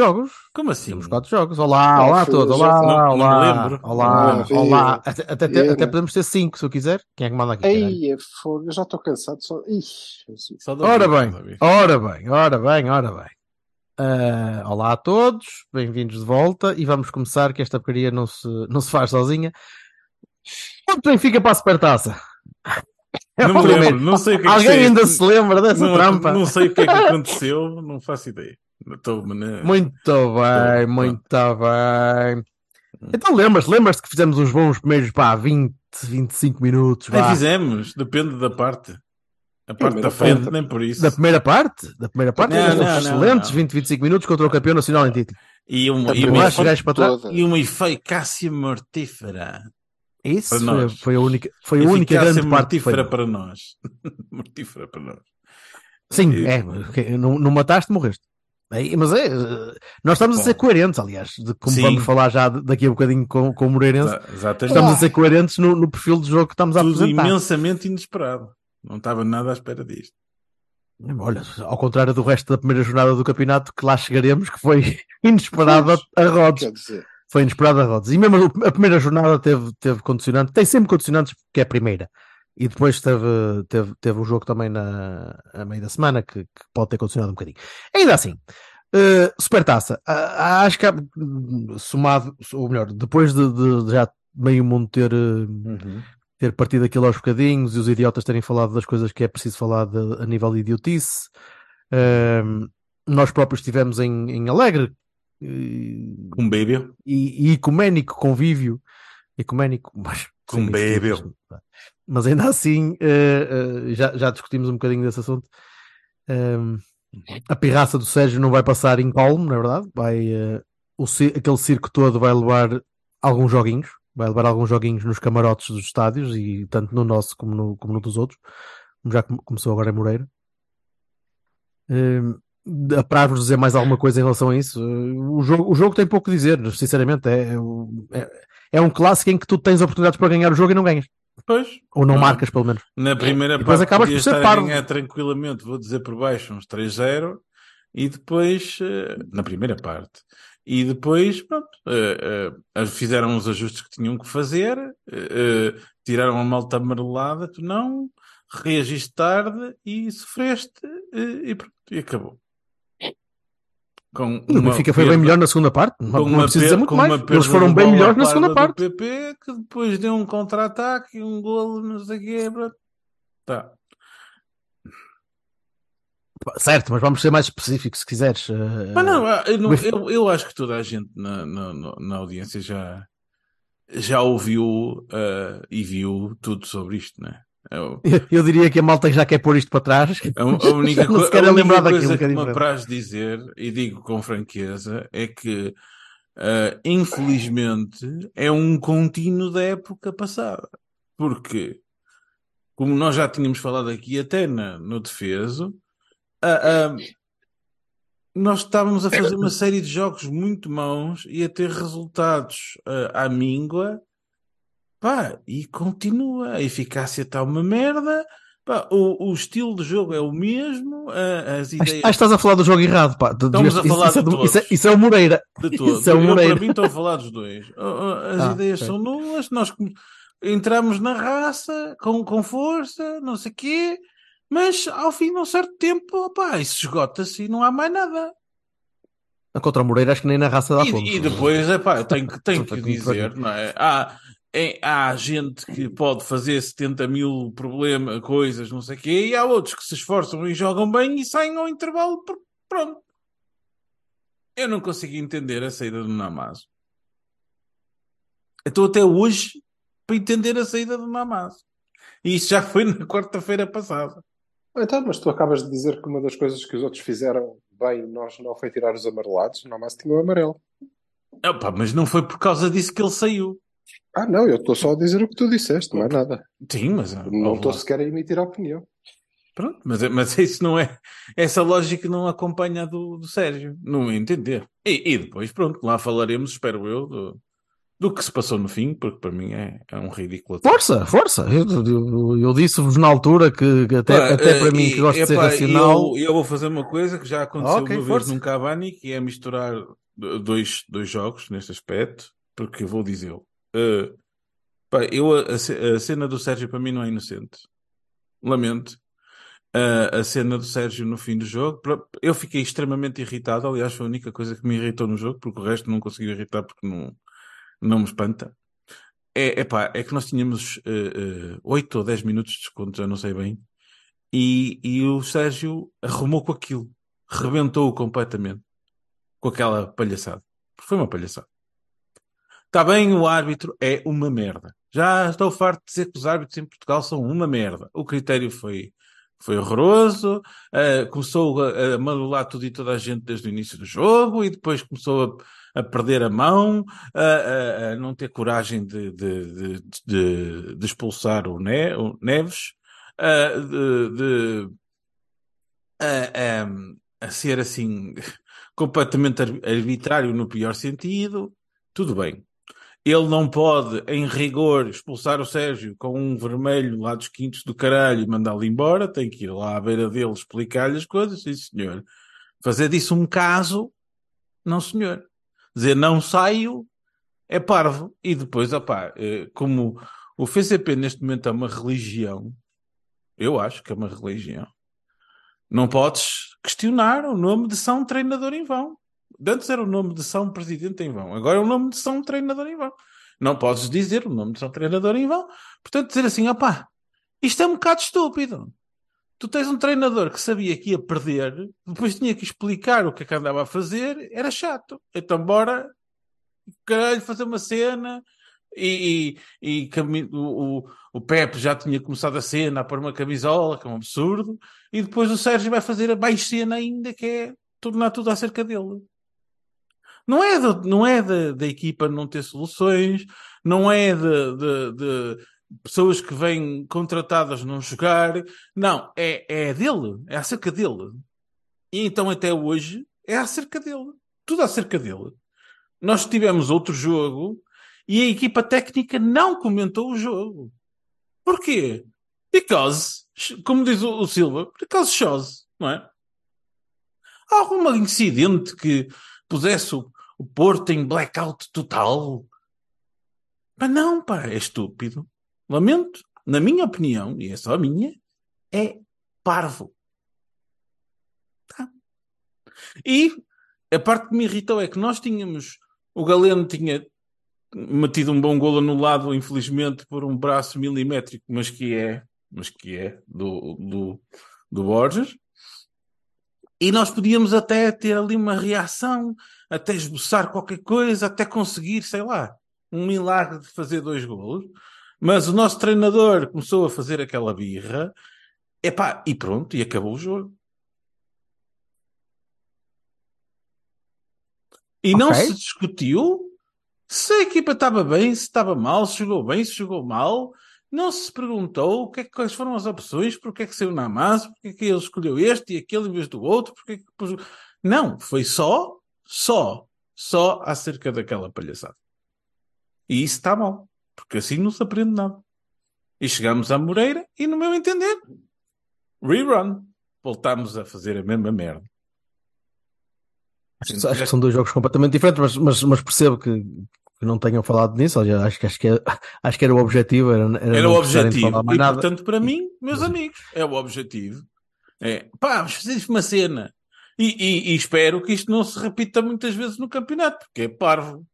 Jogos. Como assim? Temos quatro jogos. Olá, Não, olá a todos. Olá, não- não me olá. lembro. Olá, Não, olá. Até, até, até podemos ter cinco, se eu quiser. Quem é que manda aqui? Ei, é fogo, eu já estou cansado. Só... Ixi. Só Ora bem, ora bem, ora bem, ora bem. Ah, olá a todos, bem-vindos de volta e vamos começar que esta porcaria não se, não se faz sozinha. Quanto Benfica para a supertaça? É Não me lembro, não sei o que é que Alguém sei. ainda se lembra dessa não, trampa? Não sei o que é que aconteceu, não faço ideia. Estou na... Muito bem, Tô, muito bem. Então lembras, lembras-te que fizemos uns bons primeiros, pá, 20, 25 minutos, Nem vá. fizemos, depende da parte. A parte da frente, parte. nem por isso. Da primeira parte? Da primeira parte? Não, fizemos não, excelentes não. 20, 25 minutos contra o campeão nacional em título. E, um, A e, uma, e uma eficácia mortífera. Isso Para foi, nós. foi a única, foi a única Eficácia grande parte mortífera para nós. mortífera para nós. Sim, E- é, não, não mataste, morreste. Mas é, nós estamos a Bom. ser coerentes, aliás, de como Sim. vamos falar já de- daqui a bocadinho com, com o Moreirense. Exa- Exatamente. Estamos a ser coerentes no, no perfil do jogo que estamos a Tudo apresentar. imensamente inesperado. Não estava nada à espera disto. Olha, ao contrário do resto da primeira jornada do campeonato, que lá chegaremos, que foi inesperado a, a rodos. Dizer, Foi inesperado a rodos. E mesmo a a primeira jornada teve, teve condicionante, tem sempre condicionantes porque é a primeira. E depois teve, teve, teve um jogo também na, a meio da semana que, que pode ter condicionado um bocadinho. Ainda assim, eh, Supertaça, ah, acho que há, somado, ou melhor, depois de, de- de já meio mundo ter, eh, ter partido aquilo aos bocadinhos e os idiotas terem falado das coisas que é preciso falar de- a nível de idiotice, ehm, nós próprios estivemos em, em Alegre eh, Um bebê. e, e ecuménico convívio ecuménico, mas, Convívio. Mas ainda assim eh, eh, já, já discutimos um bocadinho desse assunto. Ehm, a pirraça do Sérgio não vai passar em calmo, na verdade. Vai, eh, o, aquele circo todo vai levar alguns joguinhos, vai levar alguns joguinhos nos camarotes dos estádios e tanto no nosso como no, como no dos outros, como já come- começou agora em Moreira. Ehm, Apraz-vos dizer mais alguma coisa em relação a isso? O jogo, o jogo tem pouco a dizer, sinceramente. É, é, é um clássico em que tu tens oportunidades para ganhar o jogo e não ganhas. Pois. Ou não Não. marcas, pelo menos. Na primeira E depois parte acabas por ser estar ganhar tranquilamente, vou dizer por baixo, uns 3-0, e depois, eh, na primeira parte, e depois, pronto, eh, eh, fizeram os ajustes que tinham que fazer, tiraram a malta amarelada, tu não, reagiste tarde e sofreste, e pronto, e acabou. Com o Benfica foi bem perda- melhor na segunda parte. Não, não preciso per- dizer muito mais. Eles foram bem melhores na segunda parte. PP, que depois deu um contra-ataque e um golo, não sei o quê, pronto. Tá. Certo, mas vamos ser mais específicos se quiseres. Eh, Mas não, eu, não- eu, eu acho que toda a gente na, na, na- audiência já, já ouviu eh, e viu tudo sobre isto, né? Eu, eu, eu diria que a malta já quer pôr isto para trás. a, a única, co- a única coisa que é que me apraz dizer, e digo com franqueza, é que eh, infelizmente é um contínuo da época passada. Porque, como nós já tínhamos falado aqui até na, no defeso, ah, ah, nós estávamos a fazer uma série de jogos muito maus e a ter resultados ah, à míngua. Pá, e continua. A eficácia está uma merda. Pá, o, o estilo de jogo é o mesmo. ah, as ideias que estás a falar do jogo errado. Pá. Estamos a falar isso, de isso, é, isso, é, isso é o Moreira. de todos. Isso é o Eu, Moreira. para mim, estou a falar dos dois. Ah, ah, As Ah, ideias ok. são nulas. Nós entramos na raça com, com força, não sei o quê. Mas ao fim de um certo tempo, opá, isso esgota-se e não há mais nada. Contra o Moreira, acho que nem na raça dá conta. E, e depois, epá, eu tenho que, tenho que dizer, não é? Há, é- há gente que pode fazer 70 mil problemas, coisas, não sei o quê, e há outros que se esforçam e jogam bem e saem ao intervalo, pronto. Eu não consigo entender a saída do Namazo. Eu Estou até hoje para entender a saída do Namazo. E isso já foi na quarta-feira passada. Então, mas tu acabas de dizer que uma das coisas que os outros fizeram bem nós não foi tirar os amarelados, não mais tinha o amarelo. Opa, mas não foi por causa disso que ele saiu. Ah, não, eu estou só a dizer o que tu disseste, não é nada. Sim, mas. Não estou sequer a emitir a opinião. Pronto, mas, mas isso não é. Essa lógica não acompanha a do, do Sérgio. Não entender. E, e depois, pronto, lá falaremos, espero eu, do, do que se passou no fim, porque para mim é, é um ridículo. Força, força! Eu, eu, eu disse-vos na altura que, que até, Pá, até para eh, mim, e, que gosto de ser racional. Eu, eu vou fazer uma coisa que já aconteceu Ok, uma força. vez num Cavani, que é misturar dois, dois jogos neste aspecto, porque eu vou dizer. Eh, pá, eu, a, a ce- a cena do Sérgio para mim não é inocente. Lamento. A, a cena do Sérgio no fim do jogo, eu fiquei extremamente irritado. Aliás, foi a única coisa que me irritou no jogo, porque o resto não conseguiu irritar porque não, não me espanta. É, epá, é que nós tínhamos eh, eh, 8 ou 10 minutos de desconto, já não sei bem, e, e o Sérgio arrumou com aquilo, rebentou-o completamente com aquela palhaçada. Foi uma palhaçada. Está bem, o árbitro é uma merda. Já estou farto de dizer que os árbitros em Portugal são uma merda. O critério foi, foi horroroso, eh, começou a, a malular tudo e toda a gente desde o início do jogo e depois começou a, a perder a mão, a, a- não ter coragem de, de, de, de- expulsar o, Ne- o Neves, de- a, ser assim completamente ar- arbitrário no pior sentido. Tudo bem. Ele não pode, em rigor, expulsar o Sérgio com um vermelho lá dos quintos do caralho e mandá-lo embora. Tem que ir lá à beira dele explicar-lhe as coisas. Sim, senhor. Fazer disso um caso, não, senhor. Dizer não saio é parvo. E depois, opá, eh, como o FCP neste momento é uma religião, eu acho que é uma religião, não podes questionar o nome de São Treinador em vão. Antes era o nome de São Presidente em vão, agora é o nome de São Treinador em vão. Não podes dizer o nome de São Treinador em vão. Portanto, dizer assim, opá, isto é um bocado estúpido. Tu tens um treinador que sabia que ia perder, depois tinha que explicar o que é que andava a fazer, era chato. Então, bora, caralho, fazer uma cena. E, e, e o, o Pepe já tinha começado a cena a pôr uma camisola, que é um absurdo, e depois o Sérgio vai fazer a mais cena ainda, que é tornar tudo acerca dele. Não é, da- não é da, equipa não ter soluções, não é de, de- de pessoas que vêm contratadas não jogar, não, é, é dele, é acerca dele. E então até hoje é acerca dele, tudo acerca dele. Nós tivemos outro jogo e a equipa técnica não comentou o jogo. Porquê? Because, como diz o, o Silva, because shows, não é? Algum incidente que pusesse o, o Porto em blackout total? Mas não, pá, é estúpido. Lamento, na minha opinião, e é só a minha, é parvo. Tá? E a parte que me irritou é que nós tínhamos, o Galeno tinha metido um bom golo anulado, infelizmente, por um braço milimétrico, mas que é, mas que é do, do, do Borges. E nós podíamos até ter ali uma reação, até esboçar qualquer coisa, até conseguir, sei lá, um milagre de fazer dois golos. Mas o nosso treinador começou a fazer aquela birra, epá, e pronto, e acabou o jogo. E não Ok. se discutiu se a equipa estava bem, se estava mal, se jogou bem, se jogou mal. Não se perguntou o que é quais foram as opções, porque é que saiu na massa, porque é que ele escolheu este e aquele em vez do outro, porque é que. Não, foi só, só, só acerca daquela palhaçada. E isso está mal, porque assim não se aprende nada. E chegamos à Moreira e, no meu entender, rerun. Voltámos a fazer a mesma merda. Acho, que- acho que são dois jogos completamente diferentes, mas, mas, mas percebo que, que não tenham falado nisso. Acho, que- acho, que, é- acho que era o objetivo. Era, era, Era o objetivo. E nada. portanto, para mim, meus amigos, é o objetivo. É, pá, vamos fazer uma cena. E, e- e espero que isto não se repita muitas vezes no campeonato, porque é parvo.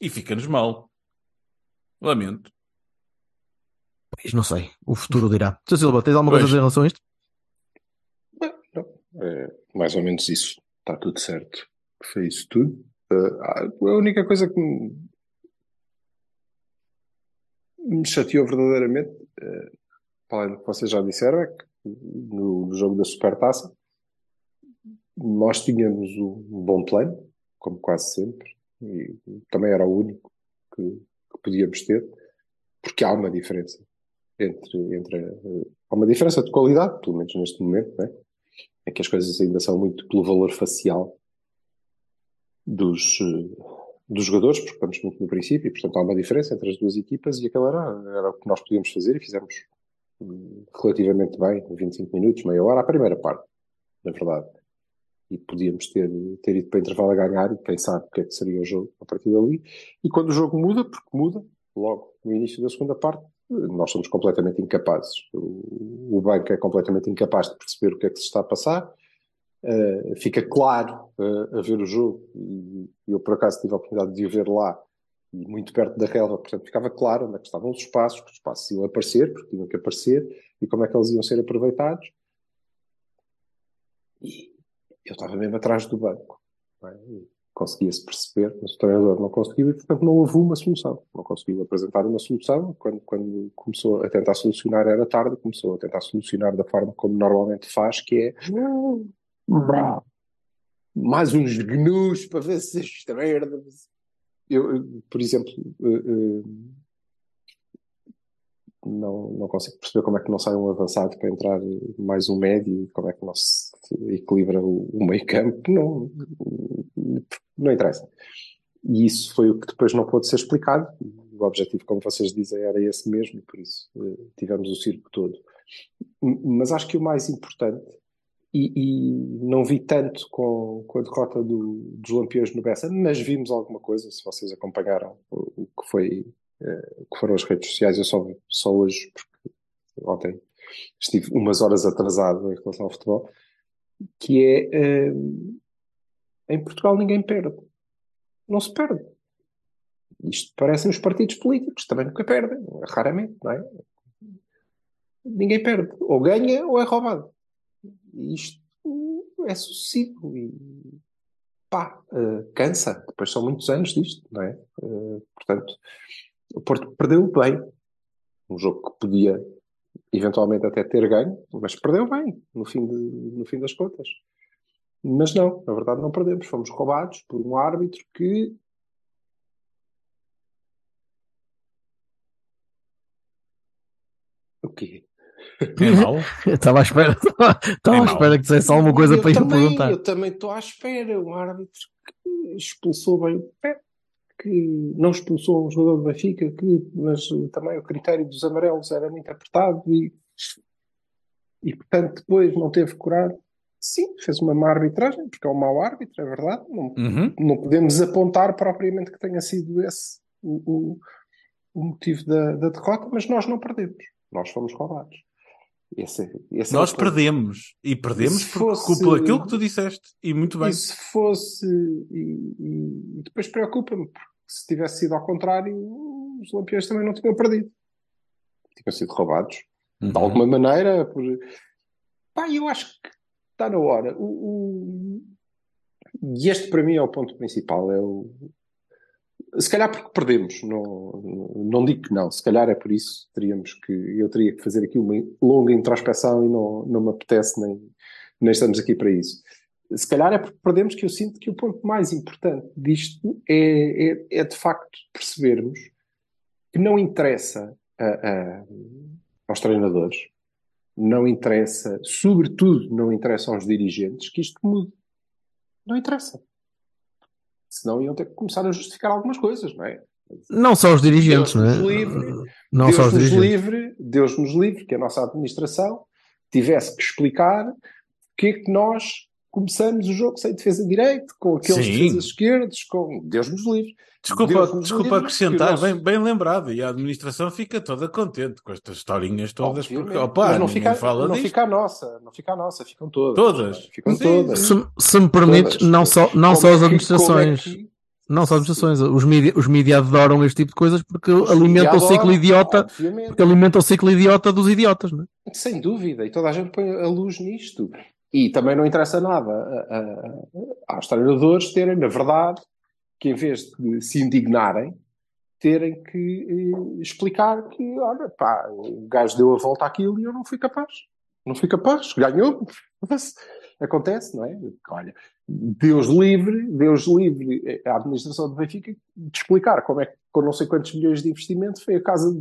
E fica-nos mal. Lamento. Pois, não sei, o futuro dirá. Sr. Silva, tens alguma coisa a Pois. dizer em relação a isto? É mais ou menos isso. Está tudo certo. Foi isso tudo. Ah, a única coisa que me, me chateou verdadeiramente, eh, para além do que vocês já disseram, é que no, no jogo da Supertaça nós tínhamos um bom plano, como quase sempre, e também era o único que, que podíamos ter, porque há uma diferença entre, entre há uma diferença de qualidade, pelo menos neste momento, né? é que as coisas ainda são muito pelo valor facial dos, dos jogadores, porque estamos muito no princípio, e portanto há uma diferença entre as duas equipas e aquela era, era o que nós podíamos fazer e fizemos hum, relativamente bem, 25 minutos, meia hora, a primeira parte, na verdade. E podíamos ter, ter ido para intervalo a ganhar e quem sabe o que é que seria o jogo a partir dali. E quando o jogo muda, porque muda, logo no início da segunda parte, nós somos completamente incapazes. O, o banco é completamente incapaz de perceber o que é que se está a passar. Uh, fica claro uh, a ver o jogo, e eu por acaso tive a oportunidade de o ver lá, e muito perto da relva, portanto ficava claro onde é que estavam os espaços, que os espaços iam aparecer, porque tinham que aparecer, e como é que eles iam ser aproveitados. E eu estava mesmo atrás do banco. É? Conseguia-se perceber, mas o treinador não conseguiu e, portanto, não houve uma solução. Não conseguiu apresentar uma solução. Quando, quando começou a tentar solucionar, era tarde, começou a tentar solucionar da forma como normalmente faz, que é mais uns gnus para ver se esta merda. Eu, por exemplo, uh, uh, não, não consigo perceber como é que não sai um avançado para entrar mais um médio, como é que não se equilibra o, o meio campo, não, não interessa. E isso foi o que depois não pôde ser explicado. O objetivo, como vocês dizem, era esse mesmo, e por isso uh, tivemos o circo todo. Mas acho que o mais importante e, e, não vi tanto com, com a derrota do, dos Lampiões no Bessa, mas vimos alguma coisa, se vocês acompanharam o, o que foi que foram as redes sociais, eu só, só hoje, porque ontem estive umas horas atrasado em relação ao futebol, que é uh, em Portugal ninguém perde. Não se perde. Isto parecem os partidos políticos, também nunca perdem, raramente, não é? Ninguém perde. Ou ganha ou é roubado isto é sucessivo e pá, uh, cansa. Depois são muitos anos disto, não é? Uh, portanto, o Porto perdeu bem. Um jogo que podia eventualmente até ter ganho, mas perdeu bem no fim, de, no fim das contas. Mas não, na verdade não perdemos. Fomos roubados por um árbitro que o quê? É mau? Estava à espera, estava É à espera que dissesse alguma coisa eu para ir também, perguntar. Eu também estou à espera. Um árbitro que expulsou bem o pé, que não expulsou um jogador do Benfica, que, mas também o critério dos amarelos era muito apertado e, e portanto depois não teve coragem. Sim, fez uma má arbitragem, porque é um mau árbitro, é verdade. Não, Uhum. não podemos apontar propriamente que tenha sido esse o, o, o motivo da, da derrota, mas nós não perdemos. Nós fomos roubados. Esse, esse é Nós ponto. perdemos. E perdemos por, fosse- por aquilo que tu disseste. E muito bem. E se fosse. E- e depois preocupa-me, porque se tivesse sido ao contrário, os Lampiões também não tinham perdido. Tinham sido roubados. Uhum. De alguma maneira. Por... Pá, eu acho que está na hora. O, o- E este para mim é o ponto principal. É o... Se calhar porque perdemos, não, não digo que não, se calhar é por isso teríamos que, eu teria que fazer aqui uma longa introspeção e não, não me apetece nem, nem estamos aqui para isso. Se calhar é porque perdemos que eu sinto que o ponto mais importante disto é, é, é de facto percebermos que não interessa a- a- aos treinadores, não interessa, sobretudo não interessa aos dirigentes que isto mude. Não interessa. Senão iam ter que começar a justificar algumas coisas, não é? Não só os dirigentes, Deus não é? livre, Não Deus só os nos dirigentes. livre, Deus nos livre que a nossa administração tivesse que explicar porque é que nós começamos o jogo sem defesa direito, com aqueles Sim. defesas esquerdos, com Deus nos livre. Desculpa, nos desculpa livre, acrescentar, nosso- bem, bem lembrado. E a administração fica toda contente com estas historinhas todas, porque Obviamente. opa, Mas não fica, fala não disto. fica a nossa, não fica a nossa, ficam todas. Todas? Ficam Sim, todas. Se, se me permites, Todas. não só, não Como só é as administrações. é que- Não só as administrações. Os mídia, os mídia adoram este tipo de coisas porque Os alimentam o adoram, ciclo idiota. Porque alimentam o ciclo idiota dos idiotas, não é? Sem dúvida, e toda a gente põe a luz nisto. E também não interessa nada a- a- aos treinadores terem, na verdade, que em vez de se indignarem, terem que eh, explicar que, olha, pá, o gajo deu a volta àquilo e eu não fui capaz. Não fui capaz, ganhou. Acontece, não é? Olha, Deus livre, Deus livre, a administração do Benfica de explicar como é que, com não sei quantos milhões de investimento, foi a casa do,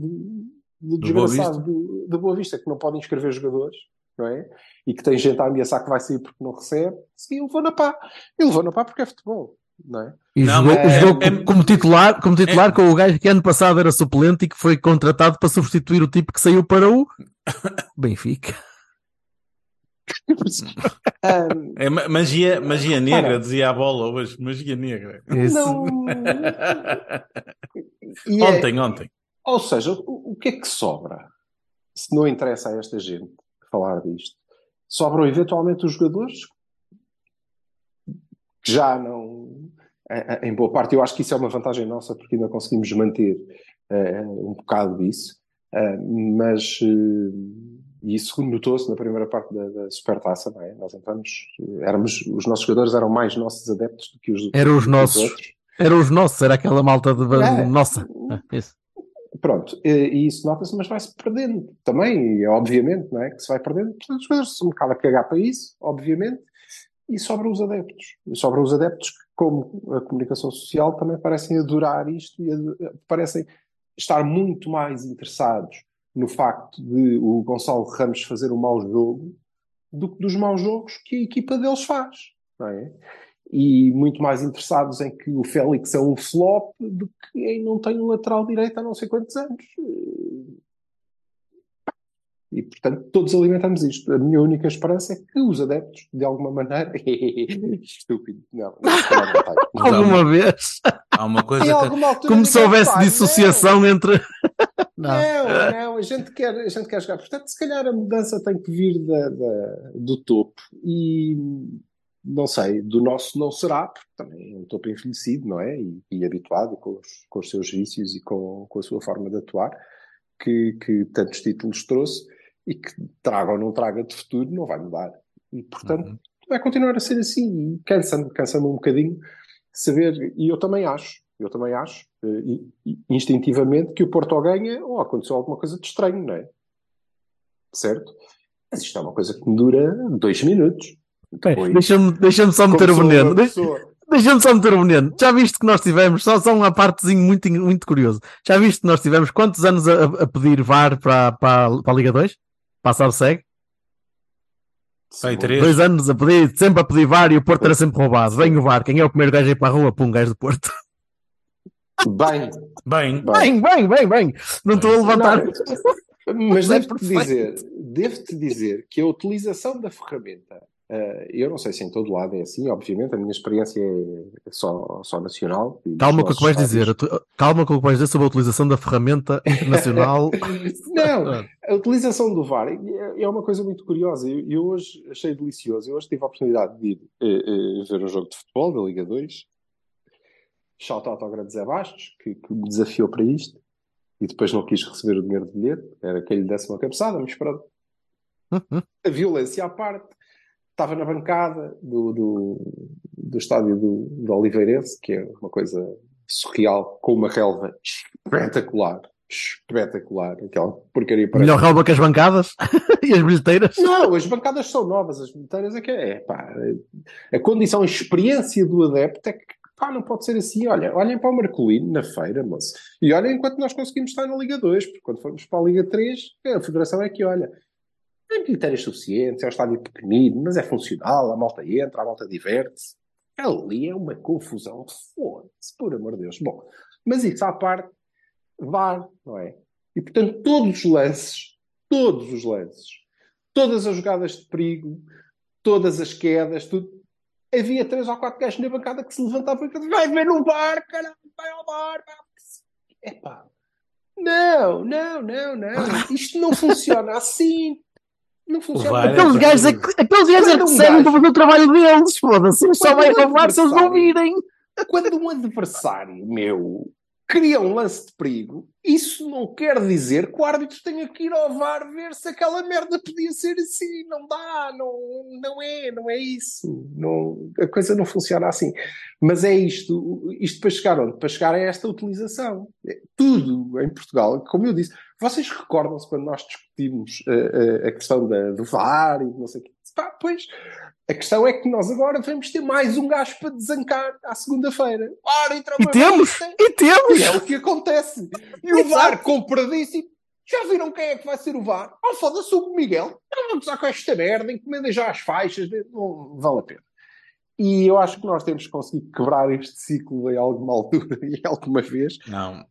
do Do Boa desgraçado do, do Boa Vista, que não pode inscrever jogadores, não é? E que tem gente a ameaçar que vai sair porque não recebe. Sim, ele levou na pá. Ele levou na pá porque é futebol, não é? E Não, jogou, é- jogou é- como- titular, como titular com o gajo que ano passado era suplente e que foi contratado para substituir o tipo que saiu para o Benfica. É ma- magia, magia negra, Ora. dizia a bola hoje. Magia negra. Não. E é- Ontem, ontem. Ou seja, o, o que é que sobra? Se não interessa a esta gente falar disto, sobram eventualmente os jogadores que já não. Em boa parte, eu acho que isso é uma vantagem nossa porque ainda conseguimos manter eh, um bocado disso, Eh, mas eh, isso notou-se na primeira parte da, da Supertaça, não é? Nós entramos, éramos, os nossos jogadores eram mais nossos adeptos do que os, Eram os nossos. outros. Eram os nossos, era aquela malta de. É. Nossa. Ah, isso. Pronto, e isso nota-se, mas vai-se perdendo também, é obviamente, não é? Que se vai perdendo. Portanto, os jogadores estão um bocado a cagar para isso, obviamente, e sobram os adeptos. E sobram os adeptos que, como a comunicação social, também parecem adorar isto e ado- parecem estar muito mais interessados no facto de o Gonçalo Ramos fazer um mau jogo do que dos maus jogos que a equipa deles faz, não é? E muito mais interessados em que o Félix é um flop do que em não tem um lateral direito há não sei quantos anos. E, portanto, todos alimentamos isto. A minha única esperança é que os adeptos, de alguma maneira. Estúpido. Não, não, não Alguma uma, vez. há uma coisa que. Como se houvesse faz, dissociação entre. Não. Não, não, a gente quer, a gente quer jogar. Portanto, se calhar a mudança tem que vir da, da- do topo. E não sei, do nosso não será, porque também é um topo envelhecido, não é? E, e habituado com os, com os seus vícios e com, com a sua forma de atuar, que, que tantos títulos trouxe e que traga ou não traga de futuro, não vai mudar. E, portanto, Uhum. vai continuar a ser assim. E cansa-me, cansa-me um bocadinho saber, e eu também acho, eu também acho, eh, instintivamente, que o Porto ganha ou aconteceu alguma coisa de estranho, não é? Certo? Mas isto é uma coisa que me dura dois minutos. Depois, Deixa-me deixa só meter o como sou veneno. Deixa-me só meter o veneno. Já viste que nós tivemos, só, só uma partezinho muito, muito curioso. Já viste que nós tivemos quantos anos a, a pedir VAR para, para, para a Liga 2? Passar o segue? Três. Dois anos a pedir, sempre a pedir VAR e o Porto era sempre roubado. Vem o VAR, quem é o primeiro gajo a ir para a rua? Pum, gajo do Porto. Bem, Bem, Bem, bem. bem, bem, bem. Não estou a levantar. Não, mas É devo-te dizer, devo-te dizer que a utilização da ferramenta, eu não sei se em todo lado é assim, obviamente, a minha experiência é só, só nacional. Calma com o que vais dizer. Calma com o que vais dizer sobre a utilização da ferramenta internacional. Não, a utilização do VAR é- é uma coisa muito curiosa. Eu, eu hoje achei delicioso. Eu hoje tive a oportunidade de ir eh, eh, ver um jogo de futebol da Liga 2. Shout out ao grande Zé Bastos, que, que me desafiou para isto. E depois não quis receber o dinheiro de bilhete. Era que ele lhe desse uma cabeçada, mas pronto. A violência à parte. Estava na bancada do, do, do estádio do, do Oliveirense, que é uma coisa surreal, com uma relva espetacular. Espetacular. Aquela porcaria parece Melhor relva que as bancadas e as bilheteiras. não, as bancadas são novas, as bilheteiras é que é, pá, a condição, a experiência do adepto é que, pá, não pode ser assim, olha, olhem para o Marcolino na feira, moço, e olhem enquanto nós conseguimos estar na Liga 2, porque quando formos para a Liga 3, a Federação é que olha, tem bilheteiras suficientes, é um estádio pequenino, mas é funcional, a malta entra, a malta diverte-se, ali é uma confusão, foda-se, por amor de Deus. Bom, mas isso à parte, VAR, não é? E portanto, todos os lances, todos os lances, todas as jogadas de perigo, todas as quedas, tudo. Havia três ou quatro gajos na bancada que se levantavam e diziam, vai ver no bar, caralho, vai ao bar. É Epá, não, não, não, não. Isto não funciona assim. Não funciona. Aqueles gajos é aqueles gajos é que servem para fazer o trabalho deles. Foda-se. Eles só vai roubar se eles não virem. Quando um adversário meu cria um lance de perigo, isso não quer dizer que o árbitro tenha que ir ao VAR ver se aquela merda podia ser assim. Não dá, não, não é, não é isso. Não, a coisa não funciona assim. Mas é isto, isto para chegar onde? Para chegar a esta utilização. É Tudo em Portugal, como eu disse, vocês recordam-se quando nós discutimos uh, uh, a questão da, do VAR e não sei o quê? Pá, pois, a questão é que nós agora vamos ter mais um gajo para desancar à segunda-feira. Ora, entra E temos! E temos! E é o que acontece. E o VAR compradíssimo. Já viram quem é que vai ser o VAR? Oh, foda-se o Miguel. Não vamos usar com esta merda, encomendem já as faixas. Não vale a pena. E eu acho que nós temos que conseguir quebrar este ciclo em alguma altura e alguma vez Não.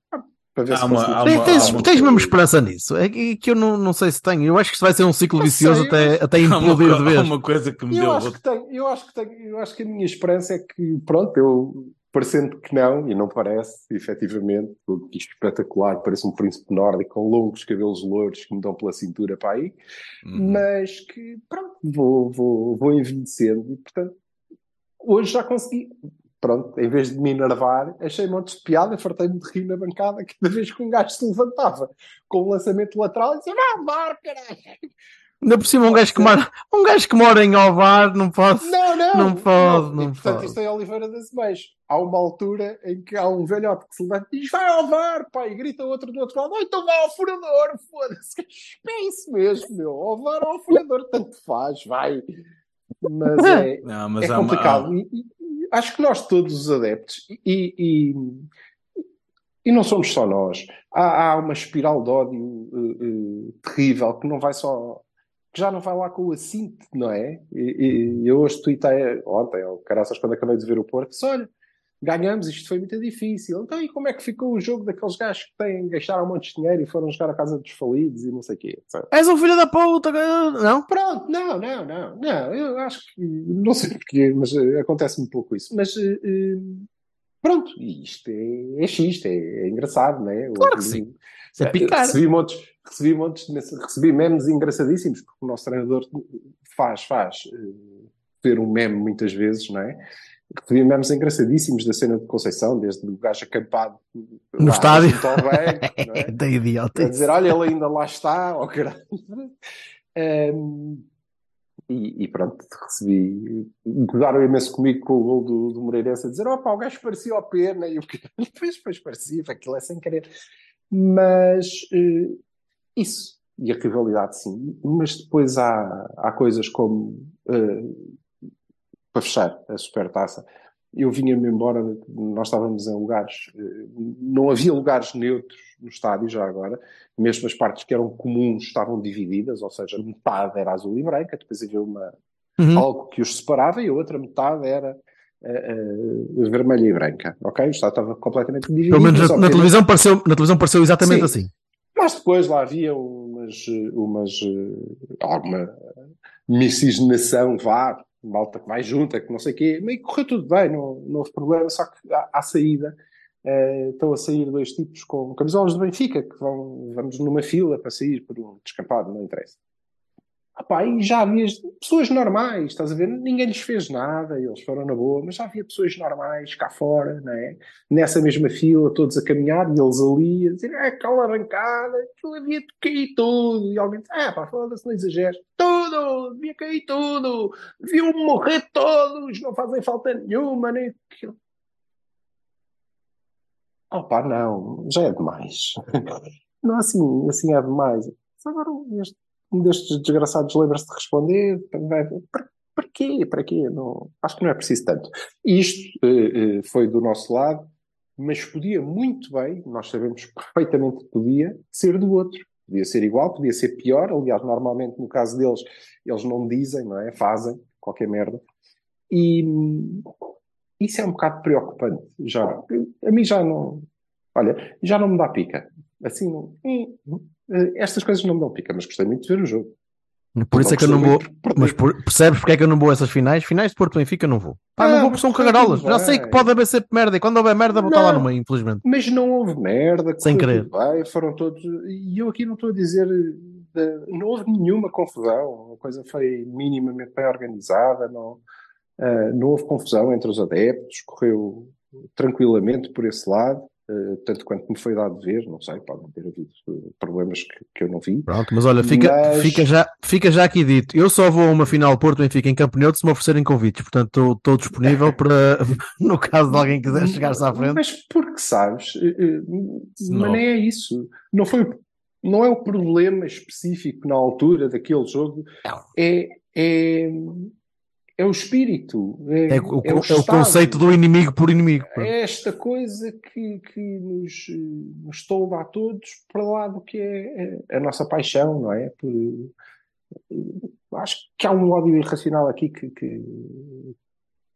Para ver Há se uma- há Tens, uma- tens, uma- tens mesmo esperança nisso? É que, que eu não, não sei se tenho. Eu acho que isto vai ser um ciclo Eu vicioso sei, até, até implodir de vez. uma coisa que me Eu deu. acho que tenho, eu acho que tenho, eu acho que a minha esperança é que, pronto, eu parecendo que não, e não parece, efetivamente, isto é espetacular, parece um príncipe nórdico com longos cabelos louros que me dão pela cintura para aí, Uhum. mas que, pronto, vou, vou, vou envelhecendo e, portanto, hoje já consegui. Pronto, em vez de me enervar, achei montes de piada, fartei-me de rir na bancada cada vez que um gajo se levantava com o lançamento lateral e dizia: Não, VAR, caralho! Ainda por cima, um gajo que mora, um gajo que mora em Ovar não pode. Não, não! Não pode, não e, portanto, pode. isto é Oliveira das Meias. Há uma altura em que há um velhote que se levanta e diz: Vai ao VAR, pá! E grita outro do outro lado: Oh, então vai ao furador, foda-se! É isso mesmo, meu! Ao VAR, ao furador, tanto faz, vai! Mas é, Não, mas é há uma- complicado. E- e acho que nós todos os adeptos, e, e, e não somos só nós, há, há uma espiral de ódio eh, eh, terrível que não vai só. que já não vai lá com o assinte, não é? E, e eu hoje tuitei, ontem, ou caraças, quando acabei de ver o Porto, disse: olha. Ganhamos, isto foi muito difícil. Então, e como é que ficou o jogo daqueles gajos que têm, gastaram um monte de dinheiro e foram jogar a casa dos falidos e não sei o quê? sabe? És um filho da puta! Não? Pronto, não, não, não, não. Eu acho que não sei porquê, mas eh, acontece um pouco isso. Mas eh, eh, pronto, isto é, é é, é engraçado, não é? Claro que sim. É picar. Recebi montes, recebi montes, recebi memes engraçadíssimos, porque o nosso treinador faz, faz ter um meme muitas vezes, não é? Recebi memes engraçadíssimos da cena de Conceição, desde o gajo acampado No lá estádio. não é? Da idiota. a dizer, olha, ele ainda lá está, ó caralho. Ehm, e, e pronto, recebi. Gozaram imenso comigo com o gol do, do Moreirense a dizer: opa, o gajo parecia ao pena. E eu, depois, depois parecia, aquilo é sem querer. Mas eh, isso, e a rivalidade, sim. Mas depois há, há coisas como. eh, para fechar a supertaça, eu vinha-me embora, nós estávamos em lugares, eh, não havia lugares neutros no estádio já agora, mesmo as partes que eram comuns estavam divididas, ou seja, metade era azul e branca, depois havia uma, Uhum. algo que os separava e a outra metade era eh, eh, vermelha e branca, ok? O estádio estava completamente dividido. Pelo menos na, na televisão pareceu, na televisão pareceu exatamente Sim. assim. mas depois lá havia umas, umas alguma miscigenação, vá, malta que vai junta, que não sei o quê, mas correu tudo bem, não, não houve problema, só que à, à saída eh, estão a sair dois tipos com camisolas do Benfica, que vão, vamos numa fila para sair por um descampado, não interessa. Ah pá, e já havia pessoas normais, estás a ver? Ninguém lhes fez nada, eles foram na boa, mas já havia pessoas normais cá fora, não é? Nessa mesma fila, todos a caminhar, e eles ali a dizer, é aquela bancada, aquilo havia de cair tudo. E alguém diz, ah pá, foda-se, não exageres. Tudo, devia cair tudo, deviam morrer todos, não fazem falta nenhuma, nem aquilo. Oh pá, não, já é demais. Não é assim, assim é demais. Mas agora este, um destes desgraçados lembra-se de responder. Para, para quê? Para quê? Não, acho que não é preciso tanto. Isto eh, eh, foi do nosso lado, mas podia muito bem, nós sabemos perfeitamente que podia, ser do outro. Podia ser igual, podia ser pior. Aliás, normalmente no caso deles, eles não dizem, não é? Fazem qualquer merda. E isso é um bocado preocupante. Já, a mim já não. Olha, já não me dá pica. Assim, não, hum, hum, estas coisas não me dão pica, mas gostei muito de ver o jogo. Por isso é que eu não vou. Mas por- percebes porque é que eu não vou a essas finais? Finais de Porto Benfica eu não vou. Pá, Ah, não vou porque são cagarolas. Já sei que bem. pode haver sempre merda e quando houver merda vou estar lá Não. no meio, infelizmente. Mas não houve merda, Sem querer. bem, foram todos. E eu aqui não estou a dizer. de- não houve nenhuma confusão, a coisa foi minimamente bem organizada, não, ah, não houve confusão entre os adeptos, correu tranquilamente por esse lado. Eh, tanto quanto me foi dado ver, não sei, podem ter havido eh, problemas que, que eu não vi. Pronto, mas olha, fica, Mas- fica, já, fica já aqui dito. Eu só vou a uma final Porto Benfica em Campo Neutro se me oferecerem convites, portanto estou disponível para, no caso de alguém quiser chegar-se à frente. Mas porque sabes, eh, eh, mas Não. não é isso. Não, foi, não é o problema específico na altura daquele jogo, é, é, é o espírito, é, É, o, é é o conceito do inimigo por inimigo. É esta coisa que, que nos, nos a todos para lá do que é é a nossa paixão, não é? Por, eh, acho que há um ódio irracional aqui que, que-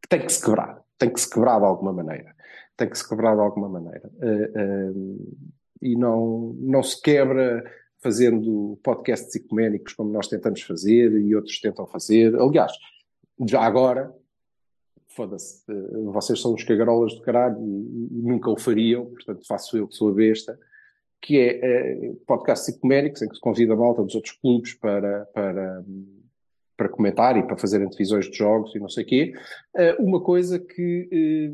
que tem que se quebrar. Tem que se quebrar de alguma maneira. Tem que se quebrar de alguma maneira. Eh, eh, e não, não se quebra fazendo podcasts ecuménicos como nós tentamos fazer e outros tentam fazer. Aliás, já agora, foda-se, eh, vocês são uns cagarolas do caralho e, nunca o fariam, portanto faço eu que sou a besta, que é eh, podcasts ecuménicos em que se convida a malta dos outros clubes para, para, para comentar e para fazerem divisões de jogos e não sei o quê. Eh, uma coisa que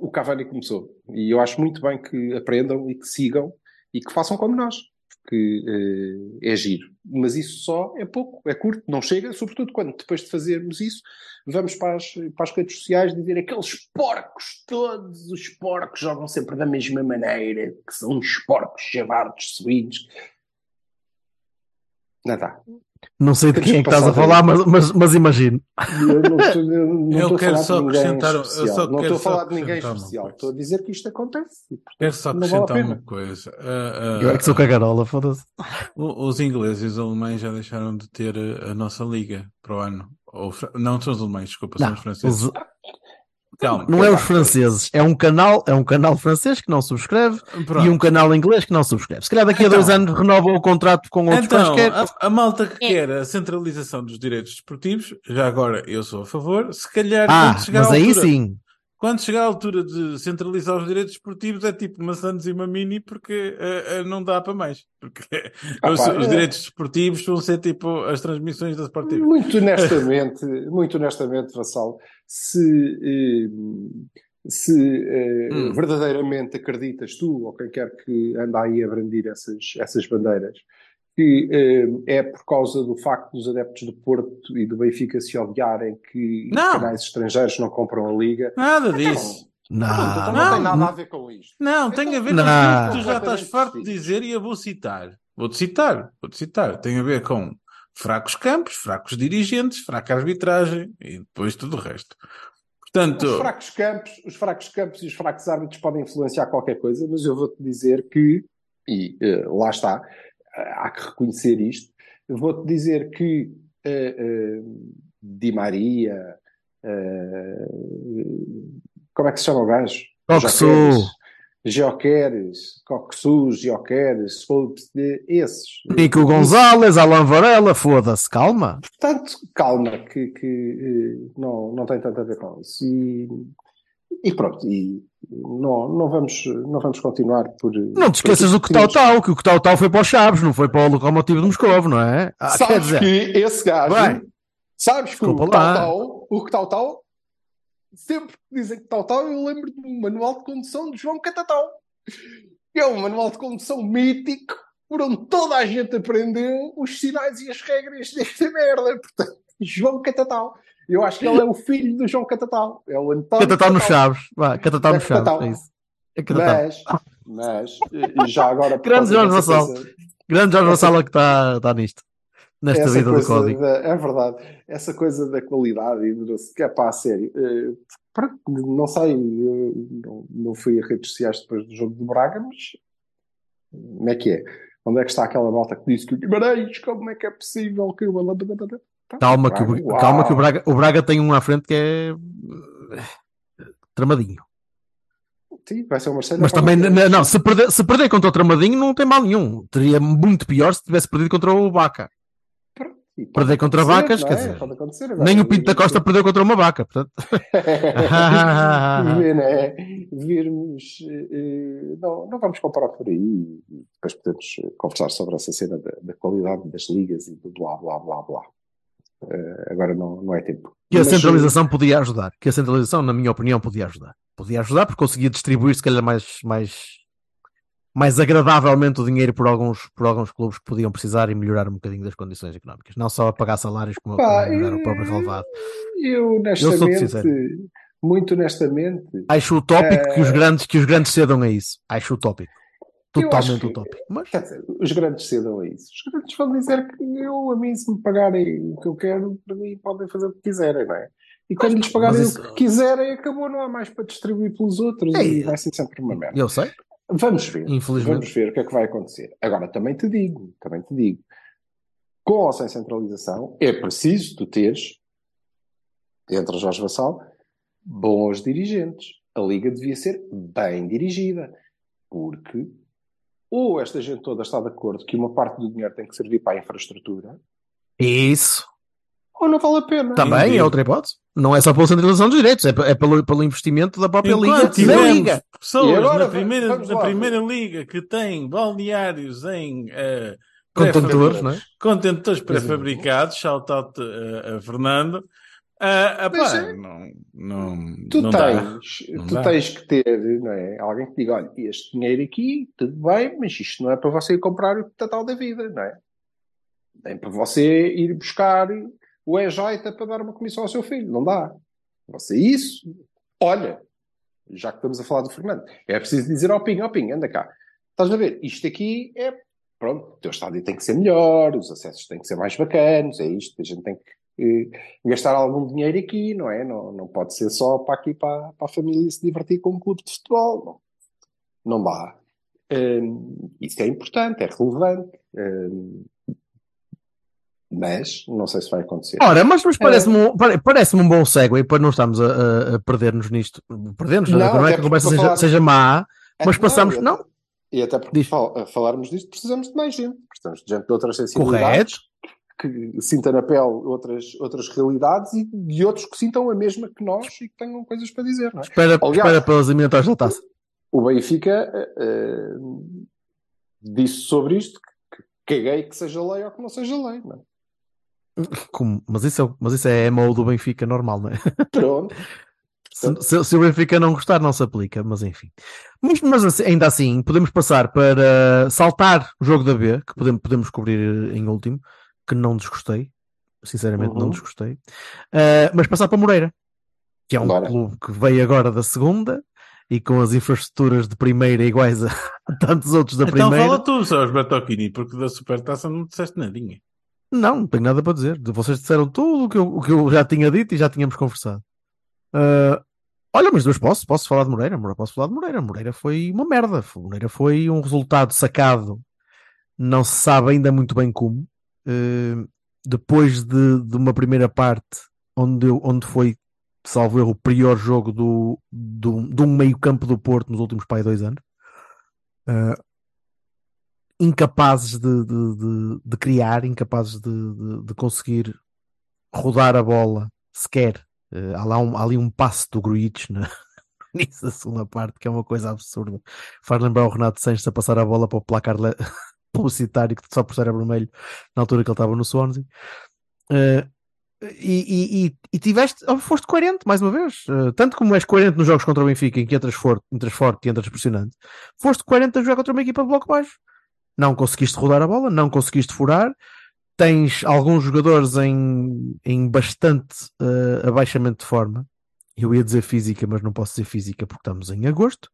o Cavani começou. E eu acho muito bem que aprendam e que sigam e que façam como nós. Porque eh, é giro. Mas isso só é pouco, é curto, não chega, sobretudo quando depois de fazermos isso vamos para as, para as redes sociais dizer aqueles porcos, todos os porcos jogam sempre da mesma maneira, que são uns porcos chavardos suínos. Dá. Não sei de quem é que estás a falar, mas, mas, mas imagino. Eu não estou, eu não Eu estou a quero falar só de ninguém acrescentar- eu especial. só não estou a falar de ninguém especial. Estou a dizer que isto acontece. portanto, Quero só vale acrescentar pena. uma coisa. Ah, ah, Eu é que sou cagarola, foda-se. Os ingleses e os alemães já deixaram de ter a, nossa liga para o ano. Ou, não são os alemães, desculpa, são Não, os franceses. os- Calma. não é os franceses, é um canal, é um canal francês que não subscreve Pronto. e um canal inglês que não subscreve. Se calhar daqui a Então. dois anos renova o contrato com outros Então, quaisquer. a, a malta que É. quer a centralização dos direitos desportivos, já agora eu sou a favor, se calhar Ah, mas aí altura, sim. Quando chegar à altura de centralizar os direitos desportivos é tipo uma Santos e uma Mini porque eh, eh, não dá para mais. Porque Ah, os, pá, os é. direitos desportivos vão ser tipo as transmissões da Sport TV. Muito honestamente, muito honestamente, Vassal, se, eh, se eh, Hum. verdadeiramente acreditas tu, ou quem quer que anda aí a brandir essas, essas bandeiras, que eh, é por causa do facto dos adeptos do Porto e do Benfica se odiarem que Não. canais estrangeiros não compram a Liga. Nada Então, disso. Pronto, então Não, não, tem não. nada a ver com isto. Não, tem a ver Não. com aquilo que tu já estás farto de dizer e eu vou citar. Vou-te citar, vou-te citar. Tem a ver com fracos campos, fracos dirigentes, fraca arbitragem e depois tudo o resto. Portanto, Os fracos campos, os fracos campos e os fracos árbitros podem influenciar qualquer coisa, mas eu vou-te dizer que, e eh, lá está, há que reconhecer isto, vou-te dizer que eh, eh, Di Maria, eh, como é que se chama o gajo? Coxu. Geoqueres, Coxu, Geoqueres, Fopes, de- esses. Nico Gonzalez, Alan Varela, foda-se, calma. Portanto, calma, que, que não, não tem tanto a ver com isso. E, e pronto, e não, não, vamos, não vamos continuar por. Não te esqueças do que tal tal, que o que tal tal foi para os Chaves, não foi para o Locomotivo de Moscovo, não é? Ah, Sabes dizer, que esse gajo, Vai. sabes que o Desculpa tal o que tal tal, sempre que dizem que tal tal, eu lembro do manual de condução de João Catatal. Que é um manual de condução mítico por onde toda a gente aprendeu os sinais e as regras desta merda. Portanto, João Catatal. Eu acho que ele é o filho do João Catatal. É o António Catatal Catatal. Chaves, vá, Catatal nos É Chaves, é isso. É. Mas, mas, e já agora... Grande Jorge Vassal. coisa- Grande Jorge Essa- Vassala que está tá nisto, nesta essa vida do código. da- é verdade. Essa coisa da qualidade e do que é para a sério. eh, não sei, não, não fui a redes sociais depois do jogo de Braga, mas como é que é? Onde é que está aquela malta que disse que o Guimarães, como é que é possível que o Calma que, o, calma que o, Braga, o Braga tem um à frente que é eh, tramadinho. Sim, vai ser o Marcelo. Mas também, n- não, se perder, se perder contra o Tramadinho não tem mal nenhum. Teria muito pior se tivesse perdido contra o Vaca. Perder contra vacas, não quer é? dizer. Nem o Pinto da Costa perdeu contra uma vaca, portanto. Né? Virmos. eh, não, não vamos comparar por aí. Depois podemos eh, conversar sobre essa cena da, da qualidade das ligas e do blá blá blá blá. Eh, agora não, não é tempo. Que a Mas, centralização podia ajudar. Que a centralização, na minha opinião, podia ajudar. podia ajudar porque conseguia distribuir se calhar mais, mais, mais agradavelmente o dinheiro por alguns, por alguns clubes que podiam precisar e melhorar um bocadinho das condições económicas. Não só a pagar salários como, Pá, a melhorar o próprio relevado. Eu, honestamente, sincero. muito honestamente, Acho utópico que, os Eh, grandes, que os grandes cedam a isso. Acho utópico. Totalmente utópico. Mas quer dizer, os grandes cedam a isso. Os grandes vão dizer que eu, a mim, se me pagarem o que eu quero, para mim podem fazer o que quiserem, não é? E quando lhes pagarem mas o isso- que quiserem, acabou, não há mais para distribuir pelos outros É, e vai ser sempre uma merda. eu sei, Vamos ver. infelizmente. Vamos ver o que é que vai acontecer. Agora, também te digo, também te digo, com ou sem centralização, é preciso tu teres, entre Jorge Vassal, bons dirigentes. A Liga devia ser bem dirigida. Porque ou esta gente toda está de acordo que uma parte do dinheiro tem que servir para a infraestrutura, Isso. ou não vale a pena. Também Entendi. é outra hipótese. Não é só pela centralização dos direitos, é, é pelo, pelo investimento da própria Enquanto Liga. Na tivermos Liga. pessoas agora, na, primeira, na primeira liga que têm balneários em eh, Contentores, não é? contentores pré-fabricados, shout out a, a Fernando. Ah, Pois apá, é. não, não, Tu, não dá. tens, Não tu dá. tens que ter não é? alguém que diga: olha, este dinheiro aqui, tudo bem, mas isto não é para você ir comprar o total da vida, não é? Nem para você ir buscar o EJ para dar uma comissão ao seu filho, não dá. Você isso, olha, já que estamos a falar do Fernando, é preciso dizer ao Pinho: ó Pinho, anda cá, estás a ver, isto aqui é, pronto, o teu estádio tem que ser melhor, os acessos têm que ser mais bacanos, é isto, a gente tem que gastar algum dinheiro aqui, não é? Não, não pode ser só para aqui para, para a família se divertir com um clube de futebol. Não, não dá. Hum, isso é importante, é relevante. Hum, mas não sei se vai acontecer. Ora, mas, mas parece-me um, pare- parece-me um bom segue para não estarmos a, a- perder-nos nisto. Perder-nos, não, Não, não é que a conversa seja, falar- seja má, mas É, passamos. e até- Não, E até porque Diz. falarmos disto precisamos de mais gente. Precisamos de gente de outras sensibilidades. correto. Que sinta na pele outras, outras realidades e de outros que sintam a mesma que nós e que tenham coisas para dizer, não é? Espera, Aliás- espera pelas eliminatórias da taça. O Benfica eh, disse sobre isto que que caguei que seja lei ou que não seja lei, não é? Como- mas, isso é, mas isso é MO do Benfica normal, não é? Pronto. Se, se- se o Benfica não gostar, não se aplica, mas enfim. Mas, mas assim- ainda assim, podemos passar para saltar o jogo da B, que podemos, podemos cobrir em último, que não desgostei, sinceramente não Uhum. desgostei, Ah, mas passar para Moreira, que é um Bora. clube que veio agora da segunda e com as infraestruturas de primeira iguais a tantos outros da Então primeira. fala tu, Sérgio Bertocchini, porque da Supertaça não disseste nadinha. Não, não tenho nada para dizer. Vocês disseram tudo o que eu, o que eu já tinha dito e já tínhamos conversado. Ah, olha, mas dois posso, posso falar de Moreira? Moreira, Posso falar de Moreira. Moreira foi uma merda. Moreira foi um resultado sacado, não se sabe ainda muito bem como. Ah, depois de, de uma primeira parte onde, eu- onde foi, salvo erro, o pior jogo do, do, de um meio-campo do Porto nos últimos pai, dois anos. Ah, incapazes de, de, de, criar, incapazes de, conseguir rodar a bola sequer. Eh, há, lá um, há ali um passe do Gruitch na, segunda parte, que é uma coisa absurda. Faz lembrar o Renato Sanches a passar a bola para o placar publicitário que só por ser vermelho na altura que ele estava no Swansea. Eh, e, e, e, tiveste, oh, foste coerente mais uma vez, Eh, tanto como és coerente nos jogos contra o Benfica, em que entras forte, entras forte e entras pressionante, foste coerente a jogar contra uma equipa de bloco baixo. Não conseguiste rodar a bola, não conseguiste furar, tens alguns jogadores em, em bastante eh, abaixamento de forma. Eu ia dizer física, mas não posso dizer física porque estamos em agosto.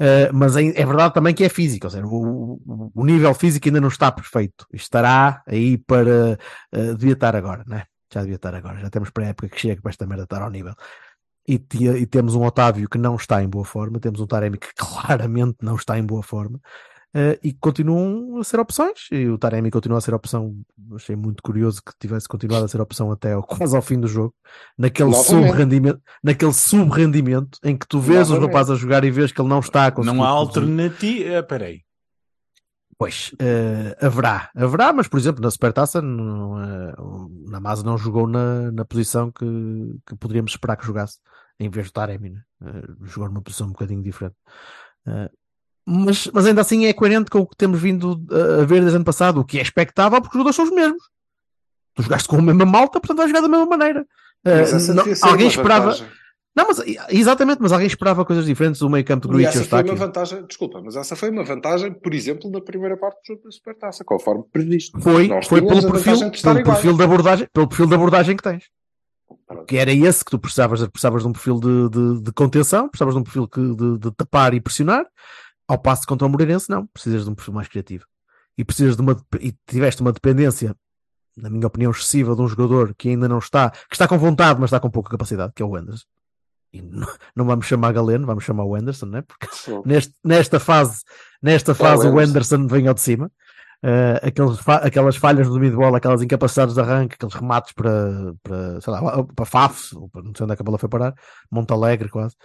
Eh, mas é, é verdade também que é física, ou seja, o, o- nível físico ainda não está perfeito. Estará aí para. eh, devia estar agora, né? Já devia estar agora. Já temos para a época que chega para esta merda estar ao nível. E, e temos um Otávio que não está em boa forma, temos um Taremi que claramente não está em boa forma. Eh, e continuam a ser opções. E o Taremi continua a ser opção. Achei muito curioso que tivesse continuado a ser opção até ao, quase ao fim do jogo, naquele sub-rendimento, naquele sub-rendimento em que tu vês os Novamente. rapazes a jogar e vês que ele não está a conseguir. Não há alternativa. Ah, peraí. Pois, eh, haverá, haverá, mas por exemplo, na Supertaça, não, eh, o Namaz não jogou na, na posição que, que poderíamos esperar que jogasse, em vez do Taremi, né? Eh, jogou numa posição um bocadinho diferente. Eh, mas, mas ainda assim é coerente com o que temos vindo a ver desde ano passado, o que é expectável, porque os jogadores são os mesmos. Tu jogaste com a mesma malta, portanto vais jogar da mesma maneira. Eh, essa não- alguém esperava, vantagem. Não, mas exatamente, mas alguém esperava coisas diferentes do meio campo de E Gruitch essa foi uma vantagem, desculpa, mas essa foi uma vantagem, por exemplo, na primeira parte do jogo da Supertaça, conforme previsto. Foi, Nós foi pelo perfil, de pelo perfil da abordagem, pelo perfil da abordagem que tens. Pronto. Que era esse que tu precisavas, precisavas de um perfil de, de, de contenção, precisavas de um perfil que, de, de tapar e pressionar. Ao passo contra o Moreirense, não, precisas de um perfil mais criativo. E precisas de uma, e tiveste uma dependência, na minha opinião, excessiva de um jogador que ainda não está, que está com vontade, mas está com pouca capacidade, que é o Anderson. E não, não vamos chamar Galeno, vamos chamar o Anderson, né? Porque neste, nesta fase, nesta fase o Anderson. Anderson vem ao de cima. Uh, aqueles fa- aquelas falhas no domínio de bola, aquelas incapacidades de arranque, aqueles remates para, para sei lá, para Faf, não sei onde é que a bola foi parar, Montalegre quase.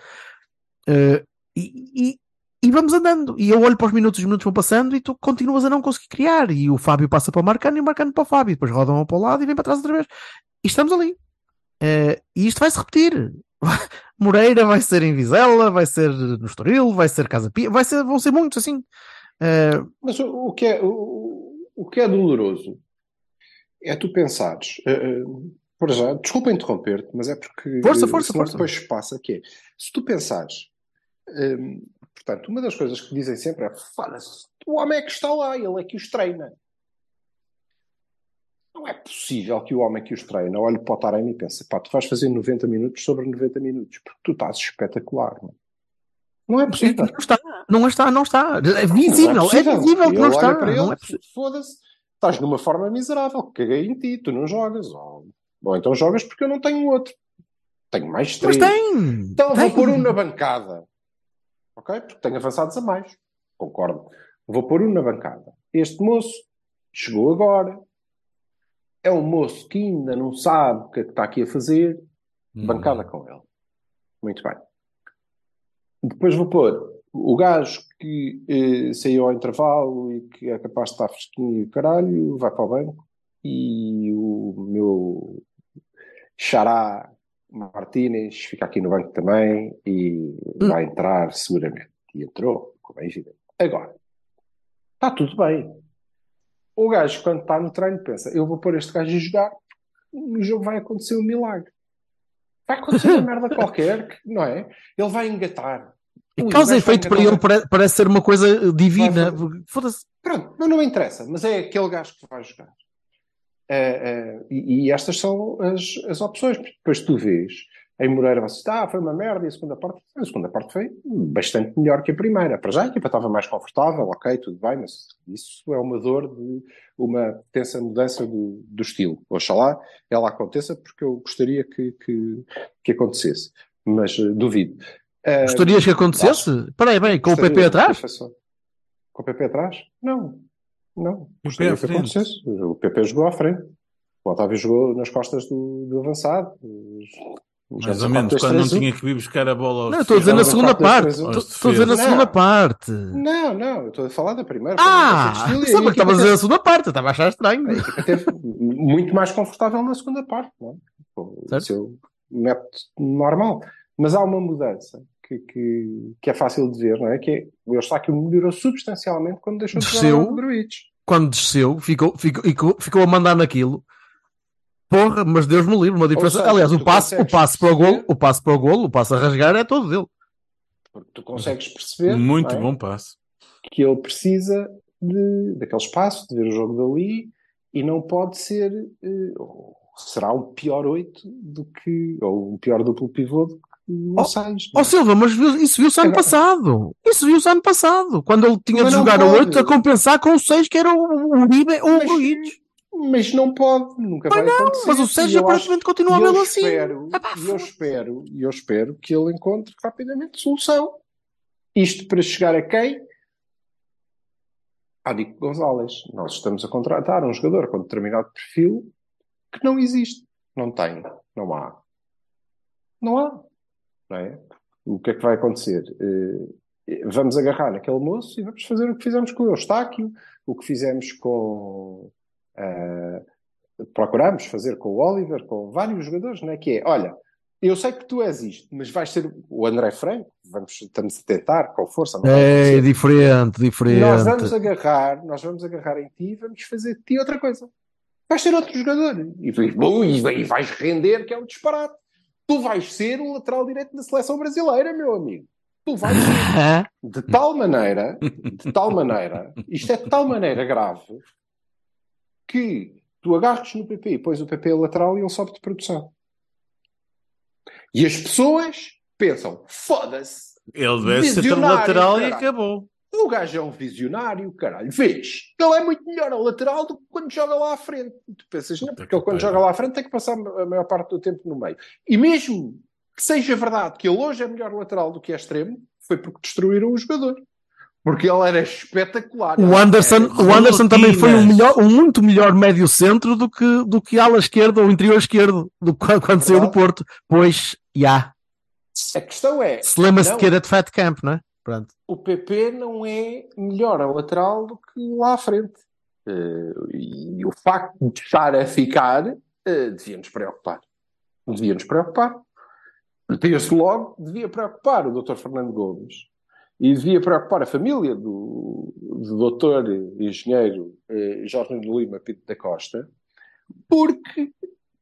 Uh, e, e- e vamos andando. E eu olho para os minutos, os minutos vão passando e tu continuas a não conseguir criar. E o Fábio passa para o Marcano e o Marcano para o Fábio. Depois rodam para o lado e vem para trás outra vez. E estamos ali. Uh, e isto vai se repetir. Moreira vai ser em Vizela, vai ser no Estoril, vai ser Casa Pia, vai ser, vão ser muitos assim. Uh, Mas o, o que é, o, o que é doloroso é tu pensares, eh, para já, desculpa interromper-te, mas é porque Força, força, força. depois passa que é, se tu pensares, portanto, uma das coisas que dizem sempre é, foda-se, o homem é que está lá, ele é que os treina. Não é possível que o homem que os treina olhe para o Taremi e pense, pá, tu vais fazer 90 minutos sobre 90 minutos, porque tu estás espetacular. Não, não é possível. não está, não está, não está. É visível, Não é, visível que não está. para Não ele, é possível. foda-se, estás numa forma miserável, caguei em ti, tu não jogas. Ou, ou então jogas porque eu não tenho outro. Tenho mais Mas três. tem! Então tem. vou pôr um na bancada. Ok? Porque tenho avançados a mais. Concordo. Vou pôr um na bancada. Este moço chegou agora. É um moço que ainda não sabe o que é que está aqui a fazer. Bancada com ele. Muito bem. Depois vou pôr o gajo que eh, saiu ao intervalo e que é capaz de estar fresquinho e o caralho, vai para o banco. E o meu xará Martínez fica aqui no banco também e vai entrar seguramente. E entrou, como é evidente. Agora, está tudo bem. O gajo, quando está no treino, pensa: eu vou pôr este gajo a jogar, no jogo vai acontecer um milagre. Vai acontecer uma merda qualquer, que, não é? Ele vai engatar. E Ui, causa efeito para ele pare- parece ser uma coisa divina. Foda-se. Pronto, mas não interessa, mas é aquele gajo que vai jogar. Eh, eh, e, e estas são as, as opções. Depois tu vês em Moreira, você diz, ah, foi uma merda e a segunda parte. A segunda parte foi bastante melhor que a primeira. Para já a equipa estava mais confortável, ok, tudo bem, mas isso é uma dor de uma tensa mudança do, do estilo. Oxalá ela aconteça, porque eu gostaria que, que, que acontecesse. Mas eh, duvido. Gostarias que acontecesse? Espera aí, bem, com o PP atrás? Com o PP atrás? Não. Não. Gostaria à que acontecesse. O PP jogou à frente. O Otávio jogou nas costas do, do avançado. Mais ou menos, quando não tinha que vir buscar a bola aos Não, estou a dizer na segunda parte. Estou a dizer na segunda parte. Não, não. Eu estou a falar da primeira. Ah, sabe a que estava a dizer a segunda parte. Eu estava a achar estranho. A equipa teve muito mais confortável na segunda parte, não é? O seu método normal. Mas há uma mudança que, que, que é fácil de ver, não é? Que é, o Eustáquio melhorou substancialmente quando deixou de Desceu. jogar o Gruitch. Quando desceu, ficou, ficou, ficou, ficou a mandar naquilo. Porra, mas Deus me livre, uma diferença. seja, Aliás, o tu passe, o passe para o golo, o passe para o golo, o passe a rasgar é todo dele. Porque tu consegues perceber Muito é? bom passe. que ele precisa de, daquele espaço, de ver o jogo dali, e não pode ser, eh, ou será um pior 8 do que, ou um pior duplo pivô do o Oh, 6. Ó Silva, mas isso viu-se ano Agora- passado. Isso viu-se ano passado. Quando ele tinha Mas de não jogar pode. 8 a compensar com o 6, que era o o Uribe ou o Mas- Gruitch. Mas não pode, nunca vai acontecer. Mas o 6 eu acho- aparentemente continua mesmo assim. espero, Ah, pá, e eu espero, eu espero que ele encontre rapidamente solução. Isto para chegar a quem? A Dico Gonzalez. Nós estamos a contratar um jogador com determinado perfil que não existe. Não tem. Não há. Não há. Não é? O que é que vai acontecer? Eh, vamos agarrar naquele moço e vamos fazer o que fizemos com o Eustáquio, o que fizemos com. eh, procuramos fazer com o Oliver, com vários jogadores, não é? Que é, olha, eu sei que tu és isto, mas vais ser o André Franco, vamos, estamos a tentar, com força, É diferente, diferente. Nós vamos agarrar, nós vamos agarrar em ti e vamos fazer de ti outra coisa. Vais ser outro jogador. E, bom, e vais render, que é um disparate. Tu vais ser o lateral direito da seleção brasileira, meu amigo. Tu vais ser. De tal maneira, de tal maneira, isto é de tal maneira grave que tu agarras no PP e pões o PP a lateral e ele sobe de produção. E as pessoas pensam, foda-se, Ele deve ser lateral e acabou. O gajo é um visionário, caralho. Vês? Ele é muito melhor a lateral do que quando joga lá à frente. E tu pensas, não, porque ele quando joga lá à frente tem que passar a maior parte do tempo no meio. E mesmo que seja verdade que ele hoje é melhor lateral do que é extremo, foi porque destruíram o jogador. Porque ele era espetacular. O Anderson, Era- o Anderson também foi um, Rotinas. melhor, um muito melhor médio centro do que, do que ala esquerda ou interior esquerdo do, que quando, saiu do Verdade. Porto. Pois, já. A questão é, Se lembra-se que era de Fat Camp, não é? Pronto. o PP não é melhor a lateral do que lá à frente. Eh, e o facto de estar a ficar eh, devia-nos preocupar. Devia-nos preocupar. Desde logo, devia preocupar o Dr. Fernando Gomes e devia preocupar a família do, do Dr. Engenheiro eh, Jorge Nuno Lima Pinto da Costa, porque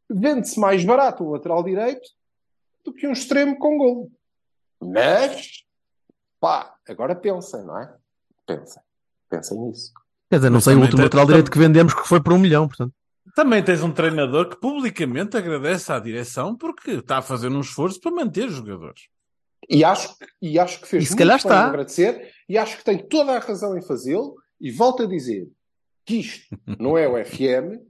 vende-se mais barato um lateral direito do que um extremo com gol. Mas Pá, agora pensem, não é? Pensem. Pensem nisso. Quer dizer, não Mas sei o último tem- lateral direito que vendemos que foi por um milhão, portanto. Também tens um treinador que publicamente agradece à direção porque está a fazer um esforço para manter os jogadores. E acho, que- e acho que fez E se muito em agradecer e acho que tem toda a razão em fazê-lo e volto a dizer que isto não é o FM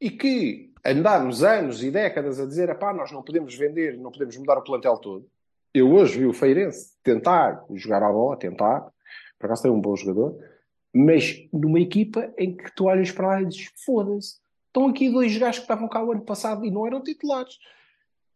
e que andarmos anos e décadas a dizer pá, nós não podemos vender, não podemos mudar o plantel todo. Eu hoje vi o Feirense tentar jogar à bola, tentar, por acaso tem um bom jogador, mas numa equipa em que tu olhas para lá e dizes foda-se, estão aqui dois gajos que estavam cá o ano passado e não eram titulares.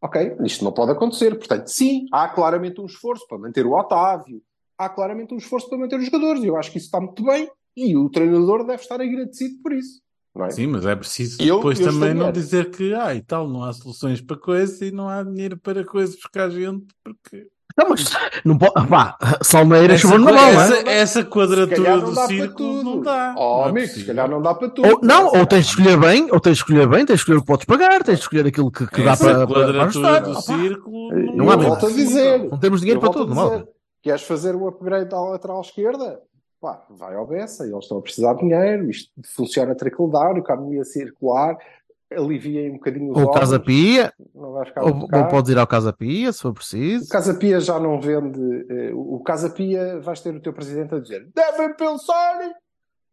Ok, isto não pode acontecer. Portanto, sim, há claramente um esforço para manter o Otávio, há claramente um esforço para manter os jogadores. Eu acho que isso está muito bem e o treinador deve estar agradecido por isso. Não é? Sim, mas é preciso Eu- depois eu também não dizer que ah, e tal, não há soluções para coisa e não há dinheiro para coisa buscar gente porque Não, mas não pode. Pá, Salmeira essa, choveu na bola. essa, essa quadratura não do para círculo não dá. Oh, Não é amigo, se calhar não dá para tudo. Ou, não, ou tens de escolher bem, ou tens de escolher bem, tens de escolher o que podes pagar, tens de escolher aquilo que, que dá essa para, para, para quadratura ajustar. do Opa, círculo Eu Não há volto a dizer. Não temos dinheiro Eu para tudo, a dizer, Queres fazer um upgrade à lateral esquerda? Pá, vai ao Bessa, eles estão a precisar de dinheiro, isto funciona trickle down, economia circular, alivia um bocadinho os Ou Casa ovos, Pia, não vai ficar ou, ou podes ir ao Casa Pia, se for O preciso. Casa Pia já não vende. eh, O Casa Pia vais ter o teu presidente a dizer: devem pensar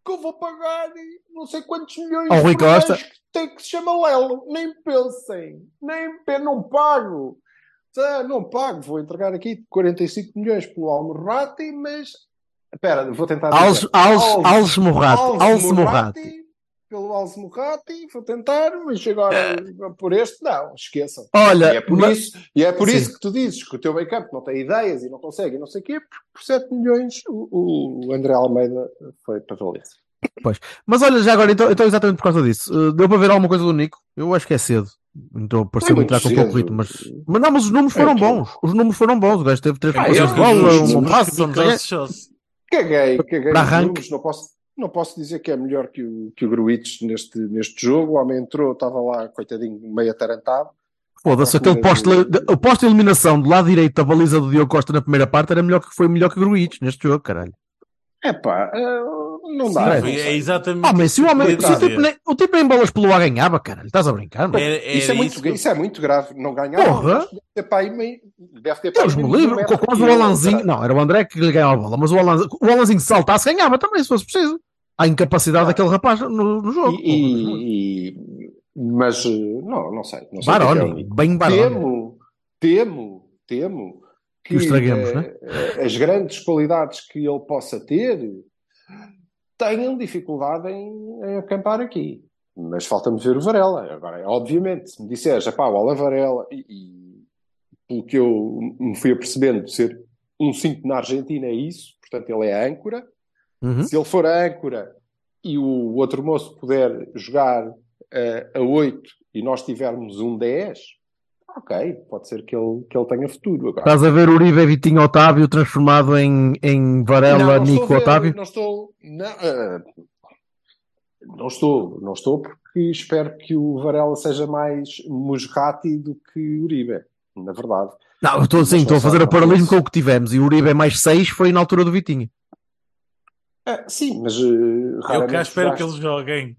que eu vou pagar não sei quantos milhões Ao Rui Costa. que tem que se chama Lelo. Nem pensem, nem pe- não pago. Tá, Não pago, vou entregar aqui 45 milhões pelo Almorrati, mas. Espera, vou tentar. Alves, dizer. Alves, Alves- Alves Morrati, Alves Alves Morrati. Morrati, Pelo Alves Morrati, vou tentar, mas agora por este, não, esqueçam. Olha, E é por, mas- isso, e é por Sim. isso que tu dizes que o teu make-up não tem ideias e não consegue e não sei o quê, porque por 7 milhões o, o André Almeida foi para Valência. Mas olha, já agora, então, então exatamente por causa disso, uh, deu para ver alguma coisa do Nico? Eu acho que é cedo. Então pareceu-me muito entrar com pouco ritmo, mas, mas não, mas os números É foram que- bons. Os números foram bons. O gajo teve três Ah, eu- de bola, um passo, Caguei, caguei Para números, não posso, não posso dizer que é melhor que o, que o Gruitch neste, neste jogo. O homem entrou, estava lá, coitadinho, meio atarantado. Foda-se, aquele posto, o posto de eliminação do lado direito da baliza do Diogo Costa na primeira parte era melhor que foi melhor que o Gruitch neste jogo, caralho. É pá, não Sim, dá. não é sei. exatamente Ah, mas se o que homem, se o tipo, nem, o tipo em bolas pelo ar ganhava, caralho, estás a brincar? Era- era Isso é, muito, isso que isso é muito grave. Não ganhar. Porra! Deve ter Deus me um livre, quase que o Alanzinho, não, era o André que lhe ganhava a bola, mas o Alanzinho, o Alanzinho saltasse ganhava também, se fosse preciso. A incapacidade Ah. daquele rapaz no, no jogo. E, e- mas eh, não, não sei. Não sei que é que é Baroni, Nico. bem Baroni. Temo, temo, temo Que estraguemos, eh, né? eh, as grandes qualidades que ele possa ter tenham dificuldade em, em acampar aqui. Mas falta-me ver o Varela. Agora, obviamente, se me disseres, pá, o Alan Varela, e, e pelo que eu me fui apercebendo, ser um 5 na Argentina é isso, portanto ele é a âncora. Uhum. Se ele for a âncora e o outro moço puder jogar eh, a 8 e nós tivermos um 10, ok, pode ser que ele, que ele tenha futuro. Agora, Estás a ver Uribe Vitinho Otávio transformado em, em Varela, Não, não Nico Otávio? Não estou. Não, eh, não estou, não estou porque espero que o Varela seja mais Musrati do que Uribe. na verdade. Não, estou, sim, estou a fazer o paralelismo com o que tivemos. E o Uribe é mais 6 foi na altura do Vitinha. É, sim, mas uh, Eu cá espero que eles joguem.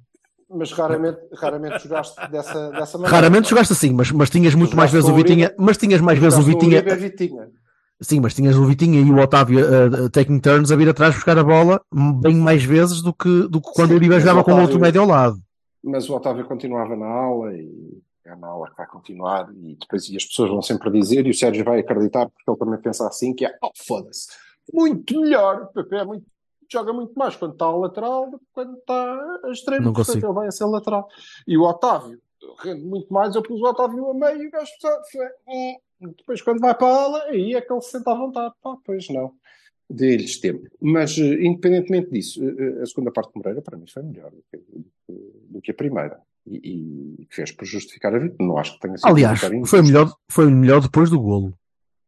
Mas raramente, raramente jogaste dessa, dessa maneira. Raramente jogaste assim, mas, mas tinhas muito mais vezes o Vitinha. Uribe- Mas tinhas mais vezes o Vitinha. Sim, mas tinhas o Vitinha e o Otávio uh, taking turns a vir atrás buscar a bola bem mais vezes do que, do que quando Sim, o Uribe jogava com o outro médio ao lado. Mas o Otávio continuava na aula e é na aula que vai continuar e depois e as pessoas vão sempre dizer e o Sérgio vai acreditar porque ele também pensa assim que é, oh foda-se, muito melhor, o PP é muito, joga muito mais quando está a lateral do que quando está a extremo, Não portanto consigo. ele vai a ser lateral. E o Otávio rende muito mais, eu pus o Otávio a meio e o gajo "Hum." depois quando vai para a aula, aí é que ele se senta à vontade, pá, pois não. Dê-lhes tempo. Mas, eh, independentemente disso, eh, eh, a segunda parte de Moreira, para mim, foi melhor do que, do que- a primeira. E, e fez por justificar a vitória. Não acho que tenha sido Aliás, foi melhor, foi melhor depois do golo.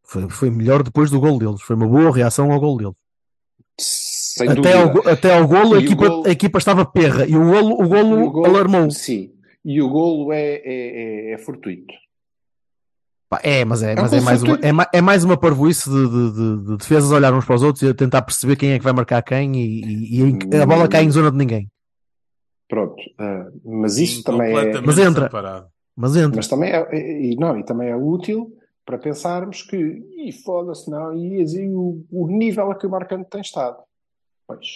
Foi, foi melhor depois do golo deles. Foi uma boa reação ao golo deles. Sem Até dúvida. ao, até ao golo, a equipa, golo- a equipa estava perra e o golo, o golo, E o golo- alarmou. Sim. E o golo é, é, é, é fortuito. É, mas é, É mas é, mais uma, é, é mais uma parvoíce de, de, de- de defesas a olhar uns para os outros e tentar perceber quem é que vai marcar quem e, e- e a bola cai em zona de ninguém. Pronto. ah, mas isso Sim, também é. Mas entra. separado. Mas entra. Mas também é, é- e não, e também é útil para pensarmos que, e foda-se, não, e, e o, o nível a que o Marcante tem estado. Pois.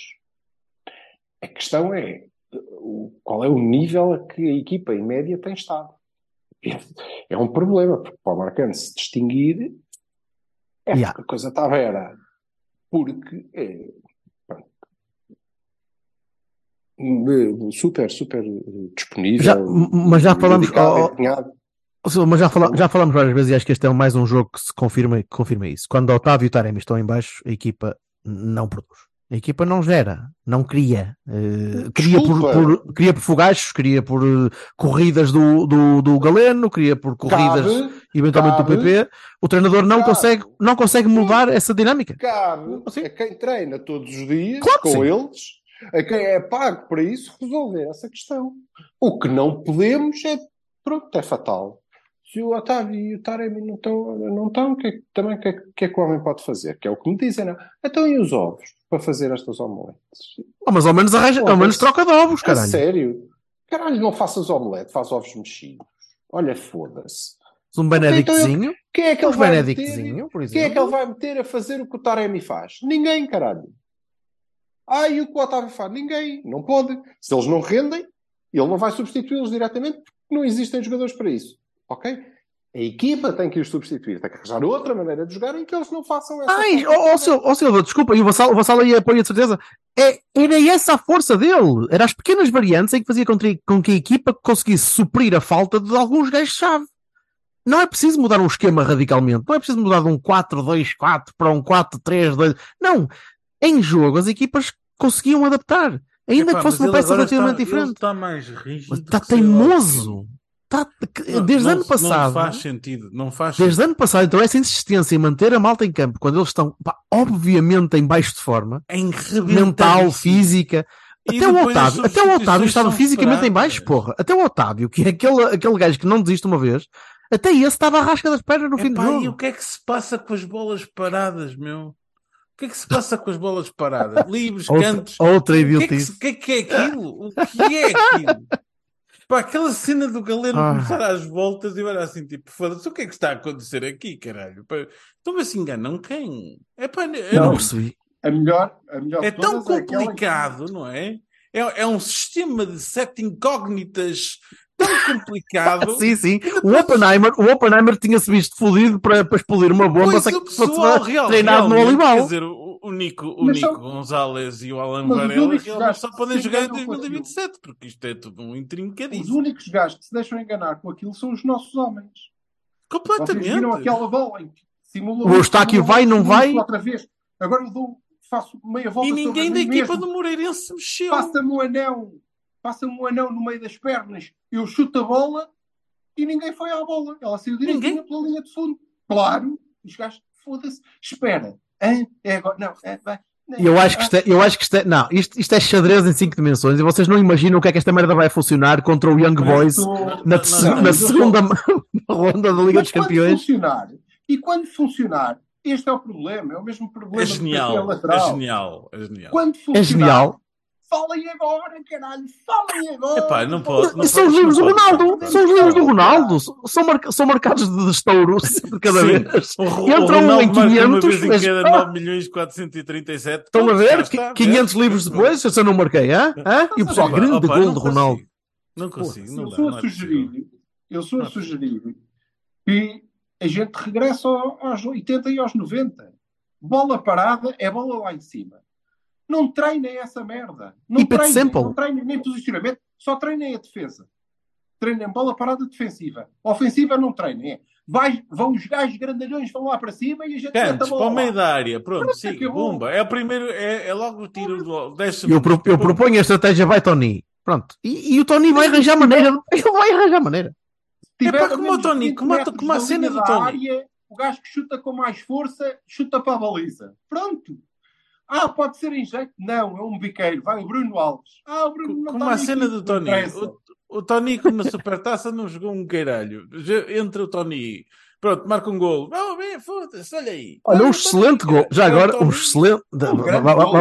A questão é qual é o nível a que a equipa em média tem estado. É, é um problema, porque para o Marcante se distinguir, é Yeah. porque a coisa estava era. Porque é, eh, super, super disponível. Já- mas já falamos- dedicado, oh, oh, Mas já, fala, já falamos várias vezes e acho que este é mais um jogo que se confirma, que confirma isso. Quando Otávio e o Taremi estão em baixo, a equipa não produz. A equipa não gera, não cria. Eh, cria, por, por- cria por fogachos, cria por eh, corridas do, do, do Galeno, cria por corridas Cabe, eventualmente cabe, do PP. O treinador não cabe. consegue, não consegue mudar essa dinâmica. cabe Sim. a quem treina todos os dias Claro com sim. eles, a quem é pago para isso, resolver essa questão. O que não podemos é, pronto, é fatal. Se o Otávio e o Taremi não estão, não estão o que, é que- também o que, é que- é que o homem pode fazer? Que é o que me dizem, não? Então e os ovos para fazer estas omeletes? Oh, mas ao menos arranja, ao menos troca de ovos, A caralho. sério? Caralho, não faças omelete, faz ovos mexidos. Olha, foda-se. Um Benedictzinho, Quem é que ele um vai meter? Por Quem é que ele exemplo. vai meter a fazer o que o Taremi faz? Ninguém, caralho. Ah, e o que o Otávio faz? Ninguém. Não pode. Se eles não rendem, ele não vai substituí-los diretamente porque não existem jogadores para isso. Ok? A equipa tem que os substituir. Tem que arranjar outra maneira de jogar em que eles não façam essa Ai, ó de oh, Silva, oh, Silva, desculpa, e o Vassal, o Vassal aí apoia de certeza. É, era essa a força dele. Eram as pequenas variantes em que fazia com, que- com que a equipa conseguisse suprir a falta de alguns gajos-chave. Não é preciso mudar um esquema radicalmente. Não é preciso mudar de um 4-2-4 para um 4-3-2. Não. Em jogo, as equipas conseguiam adaptar. Ainda Epá, que fosse uma ele peça relativamente está, Ele diferente. está mais rígido. Está teimoso. Não, desde não- ano passado. Não faz sentido. Não faz Desde sentido. ano passado, então, essa insistência em manter a malta em campo quando eles estão, pá, obviamente, em baixo de forma, É mental, física. E Até o, Otávio, até o Otávio estava fisicamente em baixo, porra. Até o Otávio, que é aquele, aquele gajo que não desiste uma vez, até esse estava à rasca das pernas no fim do jogo. e o que é que se passa com as bolas paradas, meu? O que é que se passa com as bolas paradas? Livres, Outra, cantos. outra O que, é que, idiotice. o que é que é aquilo? O que é aquilo? Pá, aquela cena do Galeno Ah. começar às voltas e era assim, tipo, foda-se, o que é que está a acontecer aqui, caralho? Pá, Estão a ver se enganam quem? É pá, eu não não- percebi. A melhor, a melhor é tão é que- complicado, não é? é? É um sistema de sete incógnitas tão complicado. Sim, sim. O Oppenheimer, o Oppenheimer tinha-se visto fodido para, para explodir uma bomba Pois só que fosse pessoal real, treinado no Olival. Quer dizer, o, o Nico, o Mas Nico são- Gonzalez e o Alan os Varela só podem jogar em enganam com 2027, porque isto é tudo um Os intrincadíssimo. únicos gajos que se deixam enganar com aquilo são os nossos homens. Vocês viram Completamente. aquela bola em que simula O Eustáquio vai, não vai? Outra vez. Agora eu dou, faço meia volta E ninguém da equipa mesmo. do Moreirense se mexeu. Passa-me o anão. Passa-me o anão no meio das pernas. Eu chuto a bola e ninguém foi à bola. Ela saiu direitinho Ninguém? pela linha de fundo. Claro. Os gajos, foda-se. Espera. Hã? É agora. Não, é, vai. Eu acho que isto é, eu acho que isto é, não, isto, isto é xadrez em 5 dimensões e vocês não imaginam o que é que esta merda vai funcionar contra o Young Boys na, te- não, na não, segunda ronda da Liga Mas dos quando Campeões. funcionar, e quando funcionar, este é o problema, é o mesmo problema É genial, PP é lateral. genial, é genial. Quando É funcionar, genial. Falem agora, caralho, falem agora. Epá, não pode, não são os livros do. Ronaldo, são os livros do Ronaldo, são, marca- são marcados de estouro sempre cada Sim, vez. o, Entram o em marca uma 500, vez em cada Ah! 9 milhões 437. Estão a ver? está, 500 vê? livros depois, se eu não marquei, hã? Hã? E o pessoal, grande opa, gol de Ronaldo. consigo. Não consigo, não sou não a é sugerir, possível. eu sou Não a é sugerir que a gente regresse ao- aos 80 e aos 90. Bola parada é bola lá em cima. Não treinem essa merda. Não Keep treinem, não treinem nem posicionamento, só treinem a defesa. Treinem bola parada defensiva. Ofensiva não treinem. É. Vai, vão os gajos grandalhões, vão lá para cima e a gente Cantos, bola para o meio da área, pronto, siga, acabou. bomba. É o primeiro, é, é logo o tiro do 10 Eu, pro- eu proponho a estratégia vai Tony. Pronto. E, e o Tony vai arranjar maneira. Ele vai arranjar maneira. Se tiver Epá, a como o Tony, de 20 como a- como a cena do da Tony. área, o gajo que chuta com mais força, chuta para a baliza. Pronto. Ah, pode ser em jeito? Não, é um biqueiro. Vai o Bruno Alves. Ah, o Bruno não Como está a cena do Tony. O, o Tony, como na supertaça, não jogou um caralho. Já- Entra o Tony, pronto, marca um gol. Oh, bem, foda-se, olha aí. Olha, um excelente gol. Já é agora, um excelente.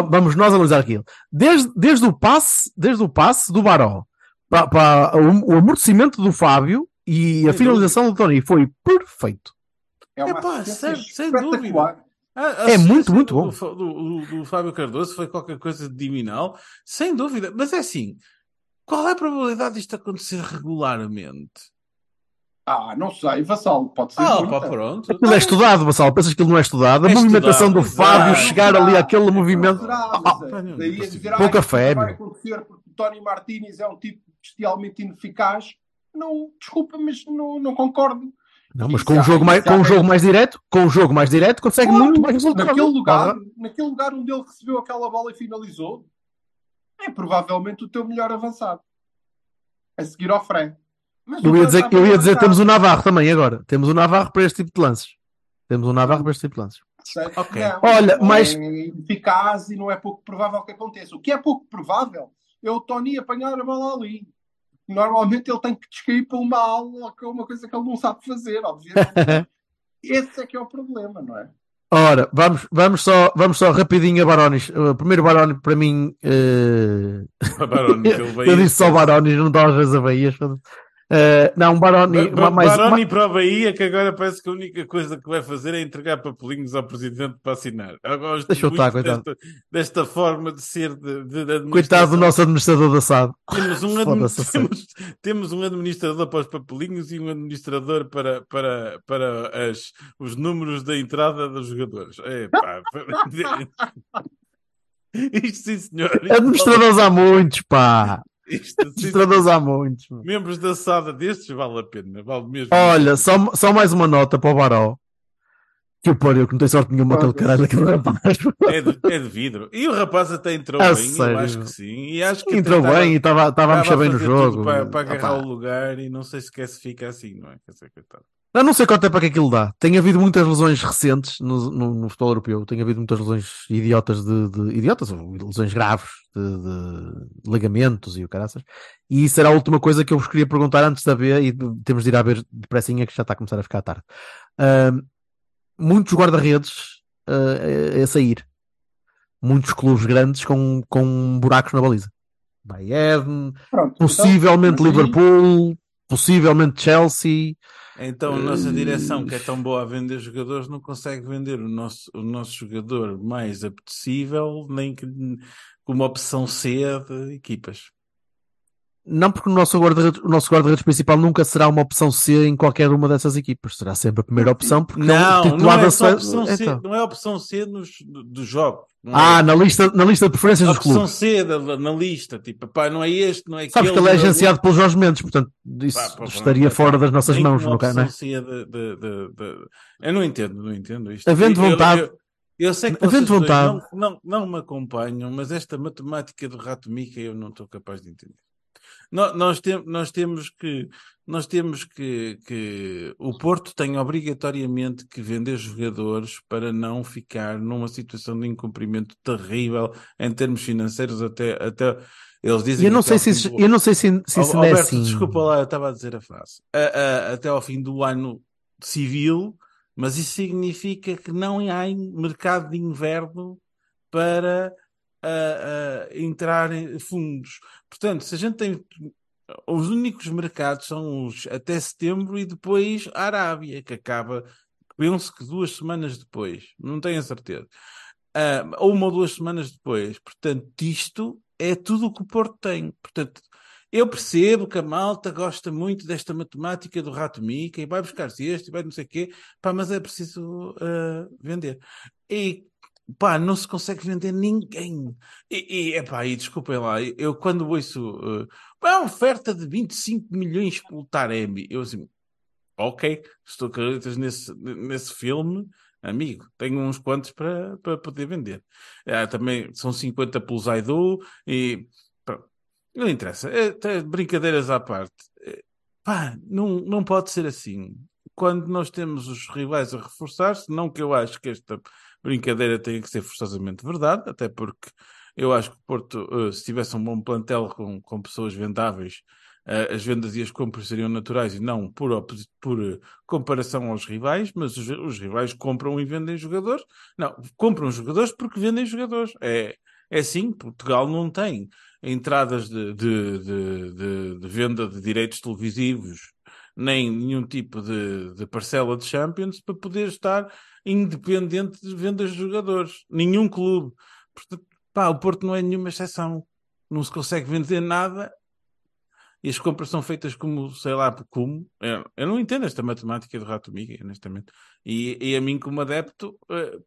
Vamos nós analisar aquilo. Desde, desde, o, passe, desde o passe do Baró para, para o, o amortecimento do Fábio e a finalização do Tony foi perfeito. É uma Epá, sem- sem espetacular. A- a É muito, muito bom. Do, do- do Fábio Cardoso foi qualquer coisa de divinal, sem dúvida. Mas é assim, qual é a probabilidade disto acontecer regularmente? Ah, não sei. Vassal, pode ser Ah, pá, pronto. Aquilo é estudado, Bassal. Pensas que ele não é estudado? A É movimentação estudado, do Fábio exato. chegar ali àquele movimento. Ah, mas, pá, eh, não, daí não a consigo. dizer, ah, Pouca fé, vai acontecer porque o Tony Martínez é um tipo bestialmente ineficaz. Não, desculpa, mas não, não concordo. Não, mas com um há- jogo mais, com um jogo mais direto, com um jogo mais direto, consegue Claro, muito mais resultado. Naquele lugar, naquele lugar onde ele recebeu aquela bola e finalizou, é provavelmente o teu melhor avançado. A seguir ao Fran. Eu ia dizer, eu ia dizer avançado, temos o Navarro também agora. Temos o Navarro para este tipo de lances. Temos o Navarro para este tipo de lances. certo? Ok. Não, Olha, não mas- É eficaz e não é pouco provável que aconteça. O que é pouco provável é o Tony apanhar a bola ali. Normalmente ele tem que descair para uma aula, que é uma coisa que ele não sabe fazer, obviamente. Esse é que é o problema, não é? Ora, vamos, vamos, só, vamos só rapidinho a Barones. O primeiro Baroni para mim. eh, que ele veio- eu disse só Barones, não dá às vezes a Bahias. Uh, não, Baroni. Ba- mais, Baroni para a Bahia, que agora parece que a única coisa que vai fazer é entregar papelinhos ao presidente para assinar. Eu gosto Deixa eu estar, coitado. desta, desta forma de ser de, de, de Coitado do nosso administrador da SAD. Temos um, admi- Foda-se, a sério. temos, temos um administrador para os papelinhos e um administrador para, para, para as, os números da entrada dos jogadores. Epá, Isto sim, senhor. Administradores há muitos, pá. Isto, sim, Administradores há muitos. membros da SADA destes vale a pena. Vale mesmo. Olha, só, só mais uma nota para o Baró. Que o pariu, que não tem sorte nenhuma aquele caralho, aquele rapaz. É de, é de vidro. E o rapaz até entrou A bem, sério? eu acho que sim. E acho que Entrou até estava- bem e estava estava a mexer bem no jogo. Para, para agarrar Opá. o lugar e não sei se quer se fica assim, não é? Quer dizer, coitado. Eu não sei quanto tempo é que aquilo dá. Tem havido muitas lesões recentes no, no, no futebol europeu. Tem havido muitas lesões idiotas de, de- idiotas, ou lesões graves de, de ligamentos e o caraças. E isso era a última coisa que eu vos queria perguntar antes de haver, e temos de ir a ver depressinha que já está a começar a ficar tarde. Ahm, muitos guarda-redes ah, a, a sair. Muitos clubes grandes com, com buracos na baliza. Bayern, Pronto. possivelmente então, mas aí- Liverpool, possivelmente Chelsea. Então a nossa direção, que é tão boa a vender jogadores, não consegue vender o nosso, o nosso jogador mais apetecível, nem que como opção C de equipas. Não, porque o nosso guarda-redes guarda-redes principal nunca será uma opção C em qualquer uma dessas equipas. Será sempre a primeira opção, porque Não, não titular é, só opção C, Então. não é opção C nos, dos jogos. Não é? Ah, na lista, na lista de preferências dos opção clubes. C da- na lista, tipo, pá, não é este, não é Sabes que aquele. ele é não agenciado pelos Jorge Mendes, portanto, isso Pá, pá, estaria pá, fora das nossas nem mãos, no caso, não é? opção C de- de- de- Eu não entendo, não entendo isto. Havendo Eu- eu- vontade- Eu, eu sei que vocês vontade- não, não, não me acompanham, mas esta matemática do rato Mica eu não estou capaz de entender. Nó- nós, tem- nós temos que nós temos que, que o Porto tem obrigatoriamente que vender jogadores para não ficar numa situação de incumprimento terrível em termos financeiros até, até eles dizem Eu não que sei se isso, do- eu não sei se, se isso é Alberto, assim. desculpa lá, eu estava a dizer a frase. A- a- até ao fim do ano civil, mas isso significa que não há mercado de inverno para ah, ah, entrar em fundos. Portanto, se a gente tem. Os únicos mercados são os até setembro e depois a Arábia, que acaba, penso que duas semanas depois, não tenho a certeza. Ah, ou uma ou duas semanas depois. Portanto, isto é tudo o que o Porto tem. Portanto, eu percebo que a malta gosta muito desta matemática do rato Mica e vai buscar-se este e vai não sei o quê, pá, mas é preciso ah, vender. E pá, não se consegue vender ninguém. E, e epá, e desculpem lá, eu quando ouço uh, pá, é uma oferta de 25 milhões pelo Taremi, eu assim, ok, estou acreditas nesse, nesse filme, amigo, tenho uns quantos para, para poder vender. Ah, também são 50 pelo Zaidu e pá, não interessa, É, brincadeiras à parte. É, Pá, não, não pode ser assim. Quando nós temos os rivais a reforçar-se, não que eu acho que esta brincadeira tenha que ser forçosamente verdade, até porque eu acho que o Porto, eh, se tivesse um bom plantel com, com pessoas vendáveis, eh, as vendas e as compras seriam naturais e não por, por eh, comparação aos rivais, mas os, os rivais compram e vendem jogadores. Não, compram jogadores porque vendem jogadores. É, é assim, Portugal não tem entradas de, de, de- de venda de direitos televisivos, nem nenhum tipo de, de parcela de Champions para poder estar independente de vendas de jogadores. Nenhum clube. Portanto, pá, o Porto não é nenhuma exceção. Não se consegue vender nada e as compras são feitas como, sei lá, por como. Eu, eu não entendo esta matemática do Rato Miga, honestamente. E, e a mim, como adepto, eh,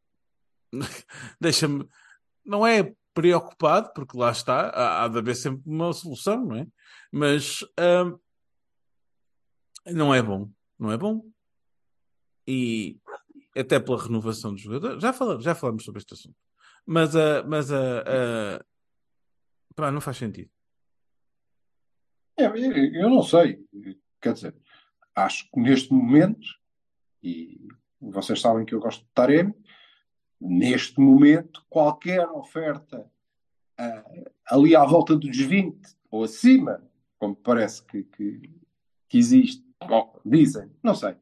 deixa-me. Não é preocupado, porque lá está, há, há de haver sempre uma solução, não é? Mas ahm, não é bom. Não é bom. E até pela renovação dos jogadores. Já falamos, já falamos sobre este assunto. Mas, a mas a, a- pá, não faz sentido. É, eu não sei. Quer dizer, acho que neste momento, e vocês sabem que eu gosto de Taremi, neste momento, qualquer oferta ah, ali à volta dos 20 ou acima, como parece que, que, que existe, ou dizem, não sei,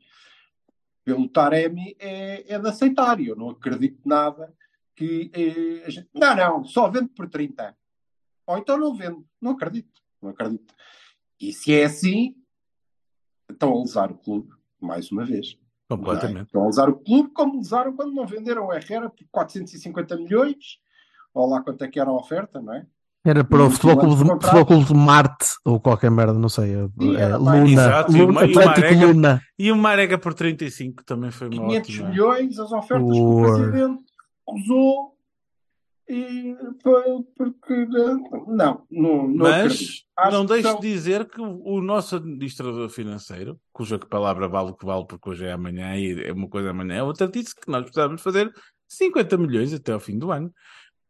pelo Taremi é, é de aceitar. Eu não acredito nada que a gente, não, não, só vendo por 30. Ou então não vendo. Não acredito. Não acredito. E se é assim, estão a lesar o clube, mais uma vez. Não é? Completamente. Estão a lesar o clube como lesaram quando não venderam o Herrera por 450 milhões, ou lá quanto é que era a oferta, não é? Era para o Futebol Clube, de. Futebol Clube de Marte ou qualquer merda, não sei. é- é Luna, Exato, e o Luna e o Atlético Marega- Luna. E o Marega por 35 também foi uma 500 ótima. milhões, as ofertas que o presidente usou e porque não, não, não. Mas não deixe são- de dizer que o o nosso administrador financeiro, cuja palavra vale o que vale, porque hoje é amanhã e é uma coisa amanhã, outra disse que nós precisávamos fazer 50 milhões até ao fim do ano.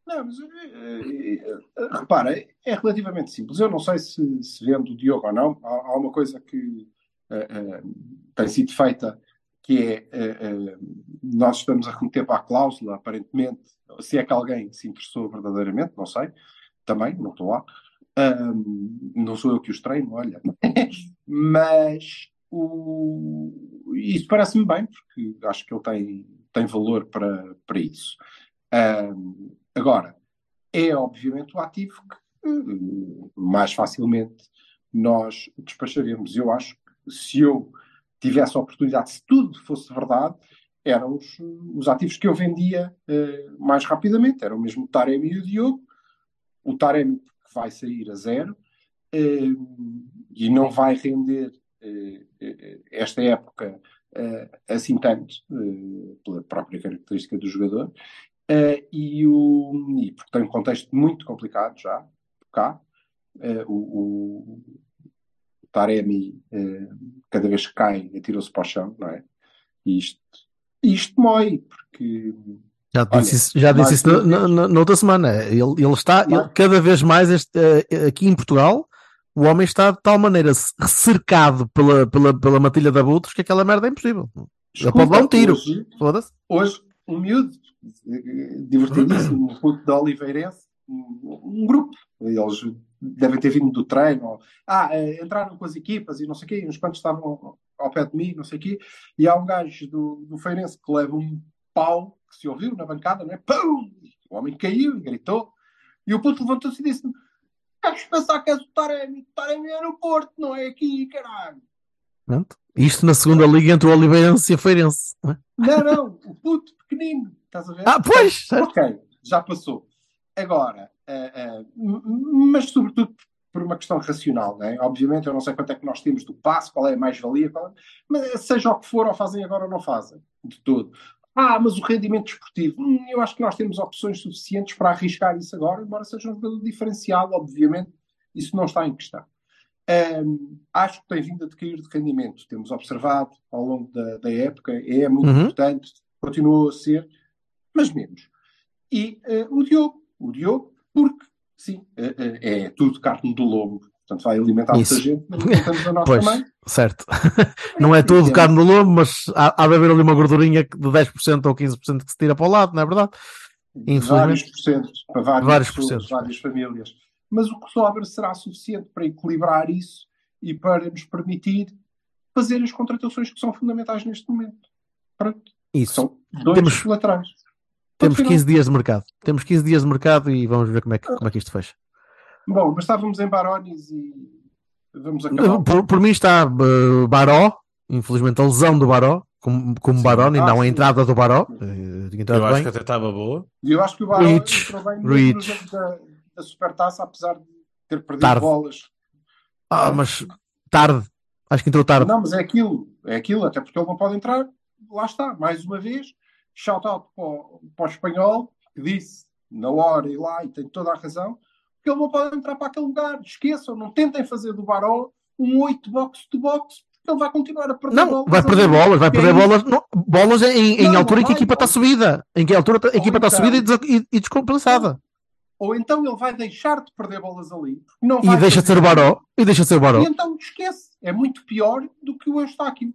Não, mas eh, eh, repara, é relativamente simples. Eu não sei se, se vendo o Diogo ou não. Há, há uma coisa que eh, eh, tem sido feita que é eh, eh, nós estamos a remeter para a cláusula, aparentemente, se é que alguém se interessou verdadeiramente, não sei, também, não estou lá. Não sou eu que os treino, olha. Mas o... isso parece-me bem, porque acho que ele tem, tem valor para, para isso. Ahm, agora, é obviamente o ativo que eh, mais facilmente nós despacharemos. Eu acho que se eu tivesse a oportunidade, se tudo fosse verdade, eram os, os ativos que eu vendia eh, mais rapidamente. Era o mesmo o Taremi e o Diogo. O Taremi que vai sair a zero eh, e não vai render esta época assim tanto, pela própria característica do jogador. Eh, e, o, e porque tem um contexto muito complicado já, cá. Eh, o, o, Taremi, eh, cada vez que cai, atira-se para o chão, não é? E isto, isto mói, porque Já Olha, disse isso, já disse isso outra semana. Ele, ele está ele, cada vez mais este, aqui em Portugal. o homem está de tal maneira cercado pela, pela, pela matilha de abutres que aquela merda é impossível. Ele pode dar um tiro. Hoje, hoje, um miúdo, divertidíssimo, um puto de Oliveirense, um, um grupo, eles devem ter vindo do treino, ou- ah, eh, entraram com as equipas e não sei o quê, uns quantos estavam ao pé de mim, não sei o quê, e há um gajo do, do Feirense que leva um pau, que se ouviu na bancada, não é? Pum! O homem caiu e gritou, e o puto levantou-se e disse-me, Deves pensar que és o Taremi, o Taremi é no Porto, não é aqui, caralho. Pronto. Isto na segunda liga entre o Oliveirense e a Feirense. não é? Não, não, o puto pequenino, estás a ver? Ah, pois! Ok, já passou. Agora, m- m- mas sobretudo por uma questão racional, não é? Obviamente, eu não sei quanto é que nós temos do passo, qual é a mais-valia, é- mas seja o que for, ou fazem agora ou não fazem, de todo. Ah, mas o rendimento desportivo, hum, eu acho que nós temos opções suficientes para arriscar isso agora, embora seja um jogador diferenciado, obviamente, isso não está em questão. Hum, acho que tem vindo a decair de rendimento. Temos observado ao longo da, da época, é muito Uhum. importante, continua a ser, mas menos. E eh, o Diogo, o Diogo, porque sim, eh, eh, é tudo carne do lobo, portanto vai alimentar muita Isso. gente, mas temos a nossa Pois, mãe. certo. Não é tudo carne do lobo, mas há, há de haver ali uma gordurinha de 10% ou 15% que se tira para o lado, não é verdade? Infelizmente. Vários porcentos para Vários pessoas, porcentos. várias famílias. Mas o que sobra será suficiente para equilibrar isso e para nos permitir fazer as contratações que são fundamentais neste momento. Pronto. Isso. São dois Temos- laterais. Temos Ponto 15 dias de mercado. Temos 15 dias de mercado e vamos ver como é que, como é que isto fecha. Bom, mas estávamos em Barones e vamos acabar. Por, por mim está eh, Baró, infelizmente a lesão do Baró, como, como. Baró, e Ah, não a sim. entrada do Baró. eh, entrado Eu acho bem. que até estava boa. E eu acho que o Barão Rich, entrou bem Rich. da, da Supertaça, apesar de ter perdido Tarde. bolas. Ah, mas tarde. Acho que entrou tarde. Não, mas é aquilo, é aquilo, até porque ele não pode entrar. Lá está, mais uma vez, shout out para o, para o espanhol, que disse na hora e lá, e tem toda a razão, porque ele não pode entrar para aquele lugar. Esqueçam, não tentem fazer do Baró um 8 box to box, porque ele vai continuar a perder Não, bolas. vai perder bolas, vai é perder bolas, não, bolas em, em Não, altura em que a equipa está subida, em que a altura a equipa está então- subida e, des- e- e descompensada. Ou então ele vai deixar de perder bolas ali, não E deixa de ser o Baró, e deixa de ser o Baró, E então esquece, é muito pior do que o Eustáquio.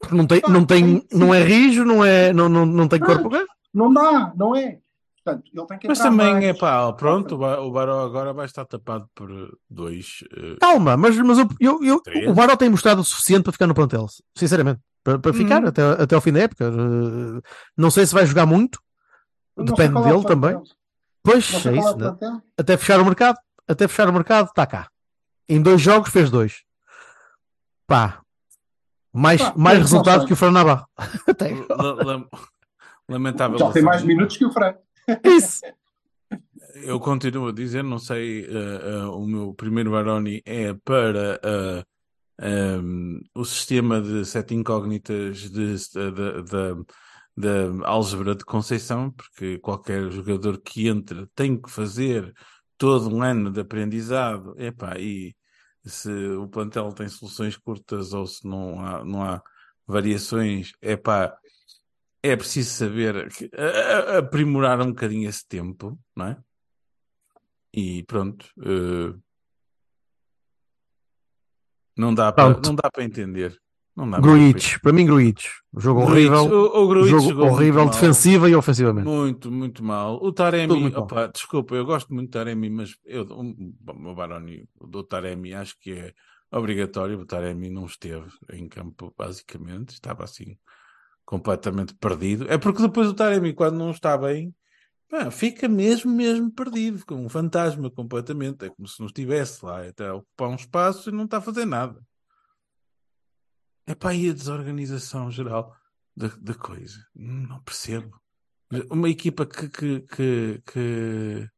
porque não tem, não tem, não é rijo, não é, não, não, não tem corpo. Não dá, não é? Portanto, ele tem que Mas também mais. é pá, pronto, o Ba- o Baró agora vai estar tapado por dois. eh, Calma, mas, mas eu, eu, eu- o Baró tem mostrado o suficiente para ficar no plantel, sinceramente, para, para ficar Uhum. até, até ao fim da época. Uh, Não sei se vai jogar muito, não depende é dele plantel. Pois é é isso, né? até fechar o mercado, até fechar o mercado, está cá. Em dois jogos fez dois. Pá, mais, Pá, mais não resultado que o Fran Navarro. Lamentável. Já tem mais minutos que o Fran. isso. Eu continuo a dizer, não sei, eh, eh, o meu primeiro Baroni é para eh, ehm, o sistema de sete incógnitas de, de, de- da álgebra de Conceição, porque qualquer jogador que entre tem que fazer todo um ano de aprendizado, epá, e se o plantel tem soluções curtas ou se não há, não há variações, epá, é preciso saber que- a- a- aprimorar um bocadinho esse tempo, não é? E pronto, não dá para Pronto. não dá para entender. Não dá Gruitch, para mim, Gruitch. Jogo Gruitch, horrível. o- o Gruitch jogo horrível, defensiva e ofensivamente. Muito, muito mal. O Taremi, opa, desculpa, eu gosto muito do Taremi, mas eu, um, o Baroni do Taremi acho que é obrigatório. O Taremi não esteve em campo, basicamente, estava assim completamente perdido. É porque depois o Taremi, quando não está bem, pá, fica mesmo, mesmo perdido, como um fantasma completamente. É como se não estivesse lá, até ocupar um espaço e não está a fazer nada. É para aí a desorganização geral da, da coisa. Não percebo. Uma equipa que. que, que, que-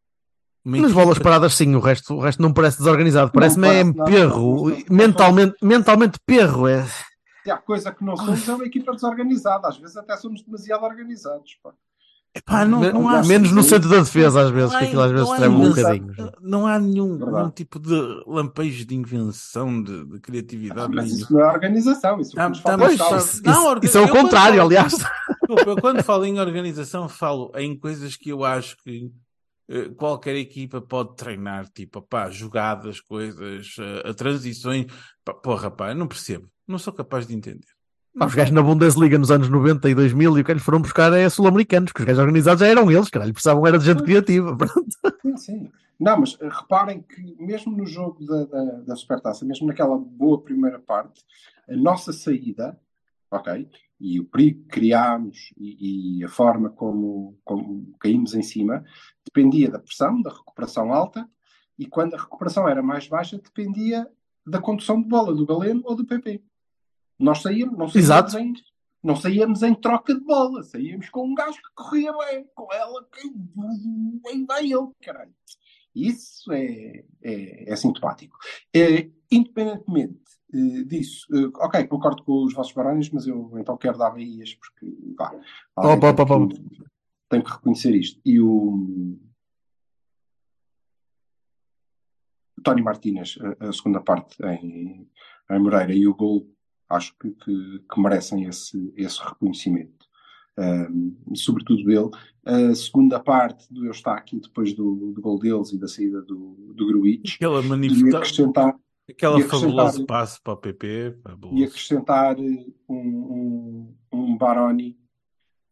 uma Nas equipa- bolas paradas, sim, o resto, o resto não parece desorganizado. Parece-me é perro. não, não, não, mentalmente, mentalmente perro. É... E a coisa que não somos é uma equipa desorganizada. Às vezes até somos demasiado organizados. Pá. Epá, não, não há, menos no sim. centro da defesa, às vezes, que aquilo às vezes treme um bocadinho. Não há nenhum, nenhum tipo de lampejo de invenção, de, de criatividade. Mas nenhum. isso não é organização. Isso falta Pois, isso, Não, isso- orga- isso é o eu quando contrário, falo- aliás. Desculpa, eu quando falo em organização, falo em coisas que eu acho que eh, qualquer equipa pode treinar, tipo, pá, jogadas, coisas, eh, transições. Pá, porra, pá, eu não percebo. Não sou capaz de entender. Pá, os gajos na Bundesliga nos anos 90 e 2000 e o que eles foram buscar é sul-americanos, que os gajos organizados já eram eles, caralho, precisavam era de gente criativa. Pronto. Sim, sim. Não, mas eh, reparem que mesmo no jogo da, da, da Supertaça, mesmo naquela boa primeira parte, a nossa saída, ok, e o perigo que criámos e, e a forma como, como caímos em cima, dependia da pressão, da recuperação alta, e quando a recuperação era mais baixa, dependia da condução de bola do Galeno ou do PP. Nós saíamos, não saíamos Exato. em, não saíamos em troca de bola, saíamos com um gajo que corria bem, com ela, que bem vai ele, caralho. Isso é, é, é sintomático. É, independentemente eh, disso, eh, ok, concordo com os vossos barões, mas eu então quero dar Bahias, porque pá, alguém Opa, opa, tem, opa. que, reconhecer isto. E o Tony Martínez, a, a segunda parte em, em Moreira, e o gol, acho que, que, que merecem esse, esse reconhecimento. Um, sobretudo ele. A segunda parte do Eustáquio, depois do, do gol deles e da saída do, do Gruitch, Aquela e manifestação, acrescentar, aquela e fabulosa passe para o PP. e fabuloso. acrescentar eh, um, um, um Baroni,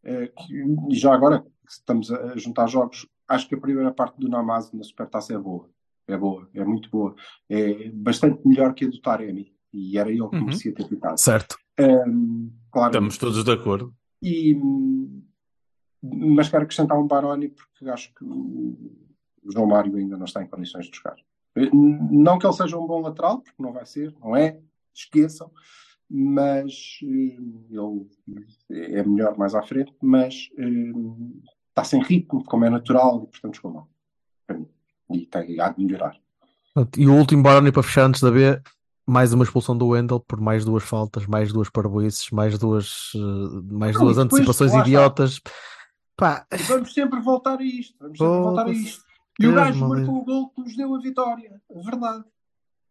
eh, que, e já agora estamos a a juntar jogos, acho que a primeira parte do Namaz na Supertaça é boa. É boa, é muito boa. É bastante melhor que a do Taremi. E era ele que Uhum. merecia ter ficado. Certo. Um, claro, Estamos todos de acordo. e, mas quero acrescentar um Baroni porque acho que o João Mário ainda não está em condições de jogar. Não que ele seja um bom lateral, porque não vai ser, não é? Esqueçam. Mas eh, ele é melhor mais à frente, mas eh, está sem ritmo, como é natural, e portanto jogou mal. Para mim. E tem, há de melhorar. E o último Baroni para fechar antes da B, mais uma expulsão do Wendel por mais duas faltas, mais duas parboices, mais duas, eh, mais Não, duas depois, antecipações idiotas. Pá, vamos sempre voltar a isto. Vamos sempre Oh, voltar a isto. E o gajo marcou o gol que nos deu a vitória. É verdade.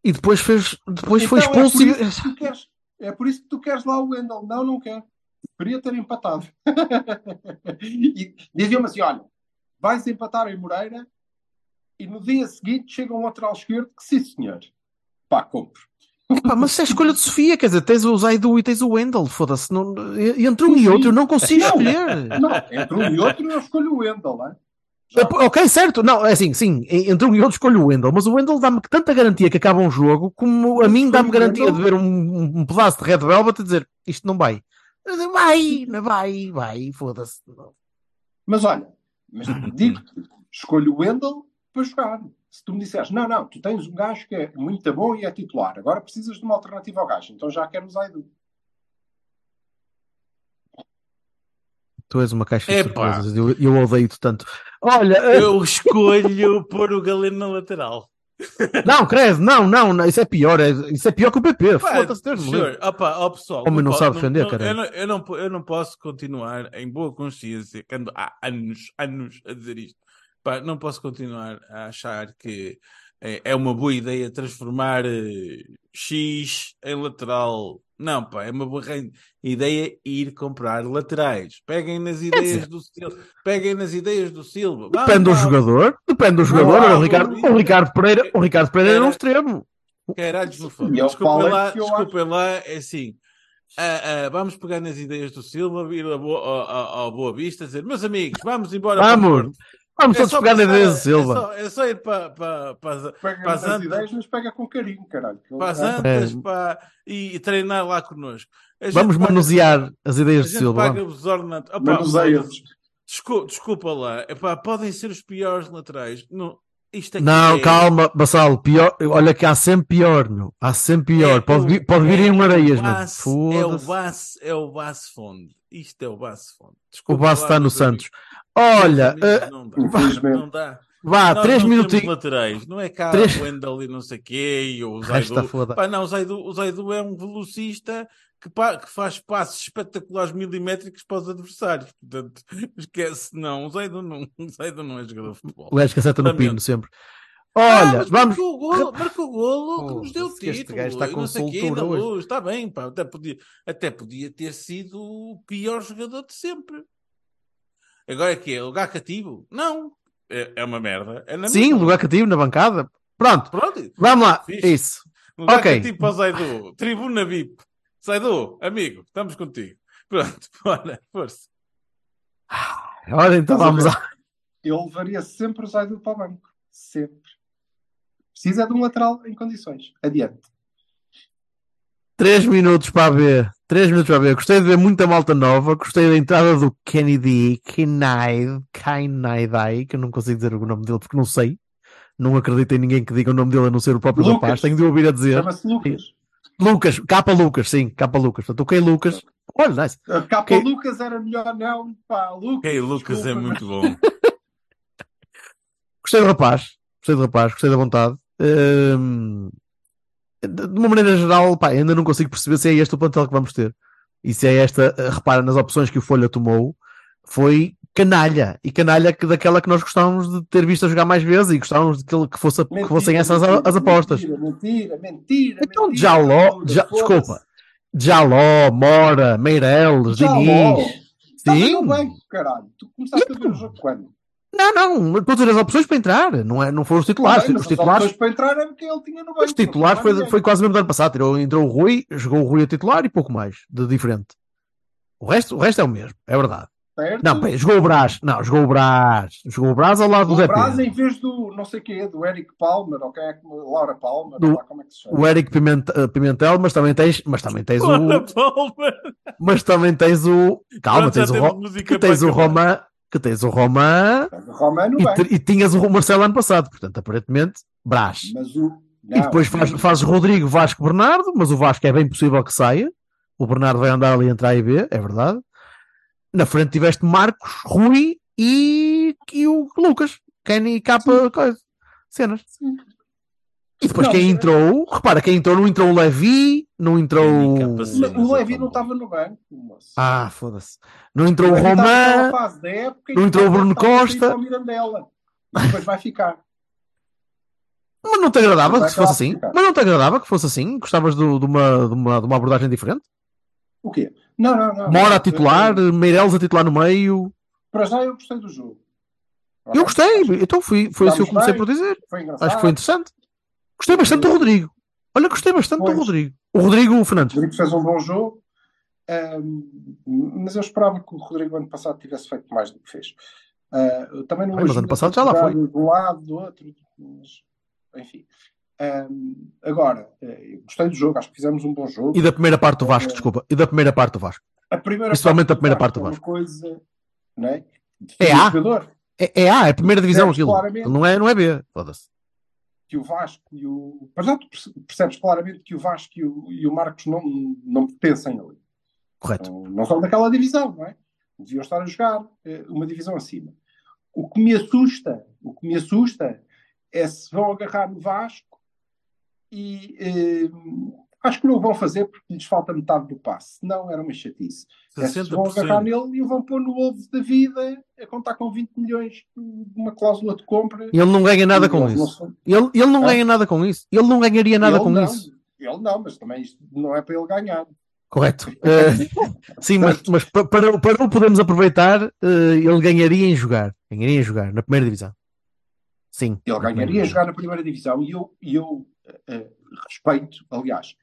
e depois fez, depois foi Então, é expulso por e- isso que queres- É por isso que tu queres lá o Wendel. Não, não quero. Queria ter empatado. e diziam-me assim: olha, vais empatar em Moreira e no dia seguinte chega um lateral esquerdo que sim, senhor. Pá, compro. Pá, mas isso é escolha de Sofia, quer dizer, tens o Zaidu e tens o Wendel, foda-se, não- entre um Sim, e outro eu não consigo Não. escolher. Não, entre um e outro eu escolho o Wendel. Hein? Já. É, Ok, certo, não, é assim, sim, entre um e outro escolho o Wendel, mas o Wendel dá-me tanta garantia que acaba um jogo, como a mim dá-me garantia de ver um, um pedaço de Red Velvet e dizer isto não vai. Digo, Vai, não vai, vai, foda-se. Mas olha, mas digo-te, escolho o Wendel para jogar. Se tu me disseres, não, não, tu tens um gajo que é muito bom e é titular, agora precisas de uma alternativa ao gajo, então já quero o Zaidu. Tu és uma caixa de surpresas, eu, eu odeio-te tanto. Olha, eh, Eu escolho pôr o Galeno na lateral. não, credo, não, não, não, isso é pior, é- isso é pior que o PP, foda-se, Deus. Sure. Opa, ó, pessoal, Homem não sabe defender, caralho. eu, não, eu, não, eu não posso continuar em boa consciência, que ando há anos, anos a dizer isto. Pá, não posso continuar a achar que é, é uma boa ideia transformar eh, X em lateral. Não, pá, é uma boa ideia ir comprar laterais. Peguem nas ideias dizer- do Silva. Peguem nas ideias do Silva. Depende do jogador, depende do jogador. o, Ricardo, o Ricardo Pereira, o Ricardo Pereira era um Era- extremo. E é o Desculpem Paulo lá, desculpem lá, é assim. ah, ah, vamos pegar nas ideias do Silva, ir ao, ao- ao Boa Vista, dizer, meus amigos, vamos embora para o Vamos, Porto." Vamos É todos pegar na de Silva. É só, é só ir para, para, para, Para as antas. ideias, mas pega com carinho, caralho. para as é. antas É. pá, e, e treinar lá connosco. A Vamos paga- manusear as A ideias de Silva. paga vamos. os ordenantes. Opa, Manuseia-os. desculpa, desculpa lá, Epá, podem ser os piores laterais. Não, isto aqui Não, é- calma, Bassalo, pior, olha que há sempre pior, meu. Há sempre pior. É pode, vir, pode vir é em o areias, meu. Basse- É o. Basse, é o Basse Fonde. Isto é o Basse Fonde. O Desculpa Basso está no Santos. amigos. Olha, amigos, eh, não dá. Infelizmente. Não dá. vá, três não temos minutinhos. laterais. Não é cá Três- o Wendel e não sei o quê, e o Zaidu. foda. Pá, não, o Zaidu, o Zaidu é um velocista que, pa- que faz passos espetaculares milimétricos para os adversários. Portanto, esquece, não. O Zaidu não, o Zaidu não é jogador de futebol. O que acerta no pino sempre. Ah, Olha, mas vamos. Marcou o golo, marcou o golo que nos deu o Foda-se, este título. gajo está com soltura hoje. luz. Está bem, pá. Até podia, até podia ter sido o pior jogador de sempre. Agora é que é? O lugar cativo? Não. é, é uma merda. É na Sim, mesma. lugar cativo na bancada. Pronto, Pronto. vamos lá. Fixe. Isso. Lugar Ok. cativo para o Zaidu. Tribuna VIP. Zaidu, amigo, estamos contigo. Pronto, bora, força. Ora, então Estás a vamos lá. Eu levaria sempre o Zaidu para o banco. Sempre. Precisa de um lateral em condições. Adiante. 3 minutos para ver. 3 minutos para ver. Gostei de ver muita malta nova. Gostei da entrada do Kennedy Kinaid, Kinaidai, que eu não consigo dizer o nome dele porque não sei. Não acredito em ninguém que diga o nome dele a não ser o próprio Lucas. rapaz. Tenho de ouvir a dizer. Chama-se Lucas. Lucas, capa Lucas, sim, capa Lucas. Portanto, ok, Lucas. Olha, nice. A capa Ok. Lucas era melhor, não. Pá, Lucas. Lucas é desculpa, muito bom. Gostei do rapaz, gostei do rapaz, gostei da vontade. Hum, de uma maneira geral, pá, ainda não consigo perceber se é este o plantel que vamos ter. E se é esta, eh, repara nas opções que o Folha tomou, foi canalha. E canalha que, daquela que nós gostávamos de ter visto a jogar mais vezes e gostávamos de que, ele- que, fosse, que Mentira, fossem essas mentira, as apostas. Mentira, mentira, mentira. Então, mentira, Jaló, ja, desculpa, Jaló, Mora, Meireles, Jaló. Diniz. Estava Sim. no banco, caralho. Tu começaste a ver o jogo quando? Não, não, estou a dizer as opções para entrar, não, é, não foram os titulares. Também, os as titulares, opções para entrar era porque ele tinha no banco. os titulares foi, foi quase mesmo do ano passado. Tirou, entrou o Rui, jogou o Rui a titular e pouco mais de diferente. O resto, o resto é o mesmo, é verdade. Certo? Não, peraí, jogou o Brás, não, jogou o Brás, jogou o Brás ao lado do O Zé Braz Pedro. em vez do não sei quê, do Eric Palmer, ou quem é que Laura Palmer, Do- como é que se chama. O Eric eh, Pimentel, mas também tens, mas também tens Ora, o, Palma. mas também tens o, calma, Pronto, tens o, que tens o acabar. Que tens o Romã e, e tinhas o Marcelo ano passado, portanto, aparentemente, Brás. o. E depois faz, fazes Rodrigo, Vasco, Bernardo, mas o Vasco é bem possível que saia. O Bernardo vai andar ali entre A e B, é verdade. Na frente tiveste Marcos, Rui e, e o Lucas. Kenny e capa coisa. Cenas. Sim. E depois Não, quem entrou, repara, quem entrou, não entrou o Levi, não entrou. O Levi não estava no banco. moço. Ah, foda-se. Não entrou o Romã. em não entrou o Bruno Costa. o. E depois vai ficar. Mas não te agradava que fosse assim? ficar. Mas não te agradava que fosse assim? Gostavas do- de, uma, de, uma, de uma abordagem diferente? O quê? Não, não, não. Mora não. a titular, Meireles a titular no meio. Para já eu gostei do jogo. Eu gostei, então fui, foi isso que eu comecei bem. por dizer. que Foi engraçado. Acho que foi interessante. Gostei bastante do Rodrigo. Olha, gostei bastante do Pois. Rodrigo. O Rodrigo Fernandes. O Rodrigo fez um bom jogo, mas eu esperava que o Rodrigo ano passado tivesse feito mais do que fez. Eu também não Bem, mas ano passado já lá foi. De um lado, do outro, mas, enfim. Agora, eh, gostei do jogo, acho que fizemos um bom jogo. E da primeira parte do Vasco, É. desculpa. E da primeira parte do Vasco. A primeira Principalmente a do primeira parte do é uma Vasco. coisa, não é? É Do A? jogador, É, é A, é a primeira divisão aquilo. claramente. Não é, não é B. Foda-se. Que o Vasco e o. Para já tu perce- percebes claramente que o Vasco e o, e o Marcos não, não pertencem ali. Correto. Não, não são daquela divisão, não é? Deviam estar a jogar eh, uma divisão acima. O que me assusta, o que me assusta é se vão agarrar no Vasco e eh, acho que não o vão fazer porque lhes falta metade do passe. Não era uma chatice. É se vão agarrar 60%. nele e o vão pôr no ovo da vida a contar com 20 milhões de uma cláusula de compra. Ele não ganha nada com não isso. Ele, ele não Ah. ganha nada com isso. Ele não ganharia nada ele com não, isso. Ele não, mas também isto não é para ele ganhar. Correto. Eh, sim, mas, mas pa- para, para o podermos aproveitar, eh, ele ganharia em jogar. Ganharia em jogar na primeira divisão. Sim. Ele ganharia a divisão. jogar na primeira divisão e eu, eu eh, respeito, aliás.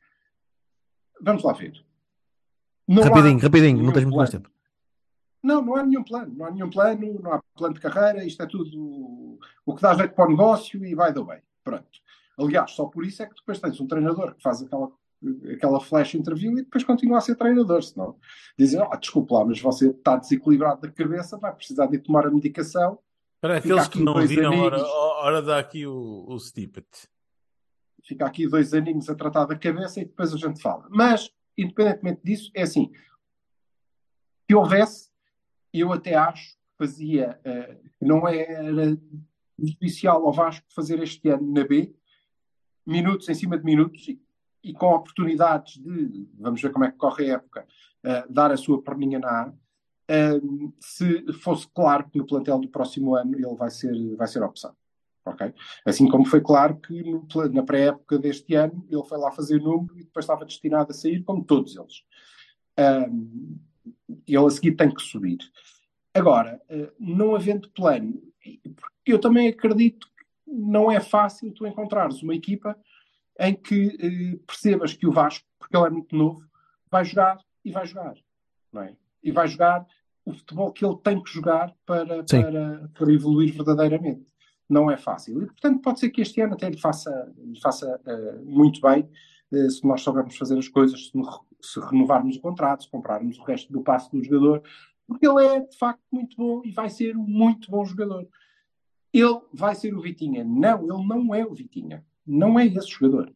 Vamos lá ver. Não Rapidinho, há rapidinho, não tens muito mais tempo. Não, não há nenhum plano. Não há nenhum plano, não há plano de carreira. Isto é tudo o que dá jeito para o negócio e vai dar bem. Pronto. Aliás, só por isso é que depois tens um treinador que faz aquela, aquela flash interview e depois continua a ser treinador. Senão dizem, ah, desculpe lá, mas você está desequilibrado da cabeça, vai precisar de tomar a medicação. Para aqueles que não viram, ora, ora dá aqui o, o snippet. Fica aqui dois aninhos a tratar da cabeça e depois a gente fala. Mas, independentemente disso, é assim: se houvesse, eu até acho que fazia, que não era judicial ao Vasco fazer este ano na B, minutos em cima de minutos e, e com oportunidades de, vamos ver como é que corre a época, eh, dar a sua perninha na A. eh, se fosse claro que no plantel do próximo ano ele vai ser, vai ser opção. Ok? Assim como foi claro que no na pré-época deste ano ele foi lá fazer número e depois estava destinado a sair, como todos eles. Ahm, ele a seguir tem que subir. Agora, eh, não havendo plano, eu também acredito que não é fácil tu encontrares uma equipa em que eh, percebas que o Vasco, porque ele é muito novo, vai jogar e vai jogar, não é? E vai jogar o futebol que ele tem que jogar para, Sim. para, para evoluir verdadeiramente. Não é fácil. E, portanto, pode ser que este ano até lhe faça, lhe faça eh, muito bem eh, se nós soubermos fazer as coisas, se, se renovarmos o contrato, se comprarmos o resto do passe do jogador, porque ele é, de facto, muito bom e vai ser um muito bom jogador. Ele vai ser o Vitinha. Não, ele não é o Vitinha. Não é esse jogador.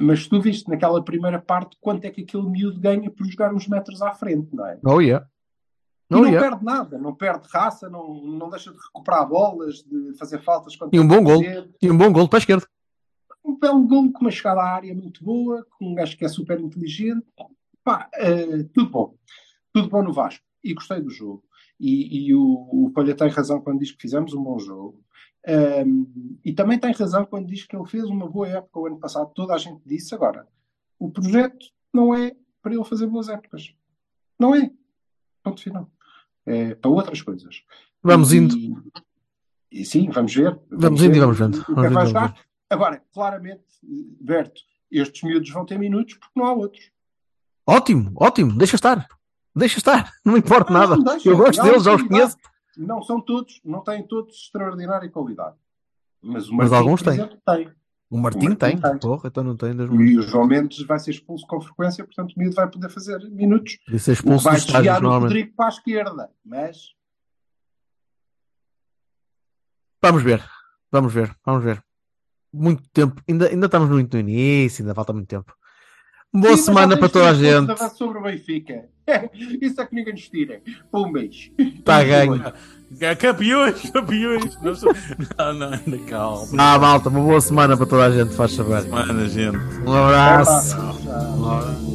Mas tu viste naquela primeira parte quanto é que aquele miúdo ganha por jogar uns metros à frente, não é? Oh, yeah. E Oh, não yeah. perde nada, não perde raça, não, não deixa de recuperar bolas, de fazer faltas E um bom gol. E um bom gol para a esquerda. Um belo gol com uma chegada à área muito boa, com um gajo que é super inteligente. Pá, eh, tudo bom. Tudo bom no Vasco. E gostei do jogo. E, e o, o Palha tem razão quando diz que fizemos um bom jogo. Ehm, e também tem razão quando diz que ele fez uma boa época o ano passado. Toda a gente disse. Agora, o projeto não é para ele fazer boas épocas. Não é. Ponto final. É para outras coisas. Vamos E- indo. E, sim, vamos ver. Vamos indo e vamos vendo. É Vamos e vamos. Agora, claramente, Berto, estes miúdos vão ter minutos porque não há outros. Ótimo, ótimo. Deixa estar. Deixa estar. Não me importa Não, nada. não deixa. Eu gosto deles, já os conheço. Não são todos, não têm todos extraordinária qualidade. Mas Mas alguns têm. exemplo, tem. O Martim, Martim tem. tem. Porra, então não tem. E o João Mendes vai ser expulso com frequência, portanto o miúdo vai poder fazer minutos. Podia ser expulso vai desviar o. Rodrigo para a esquerda. Mas Vamos ver. Vamos ver. Vamos ver. Muito tempo. Ainda, ainda estamos muito no início, ainda falta muito tempo. Boa Sim, semana para toda a gente. sobre o Benfica. Isso é que ninguém nos tira. Um mês. Está a ganho. Campeões, campeões. Não, sou- não, não, ainda calma. Ah, malta, uma boa semana para toda a gente, faz saber. Semana, gente. Um abraço. Tchau. Um abraço.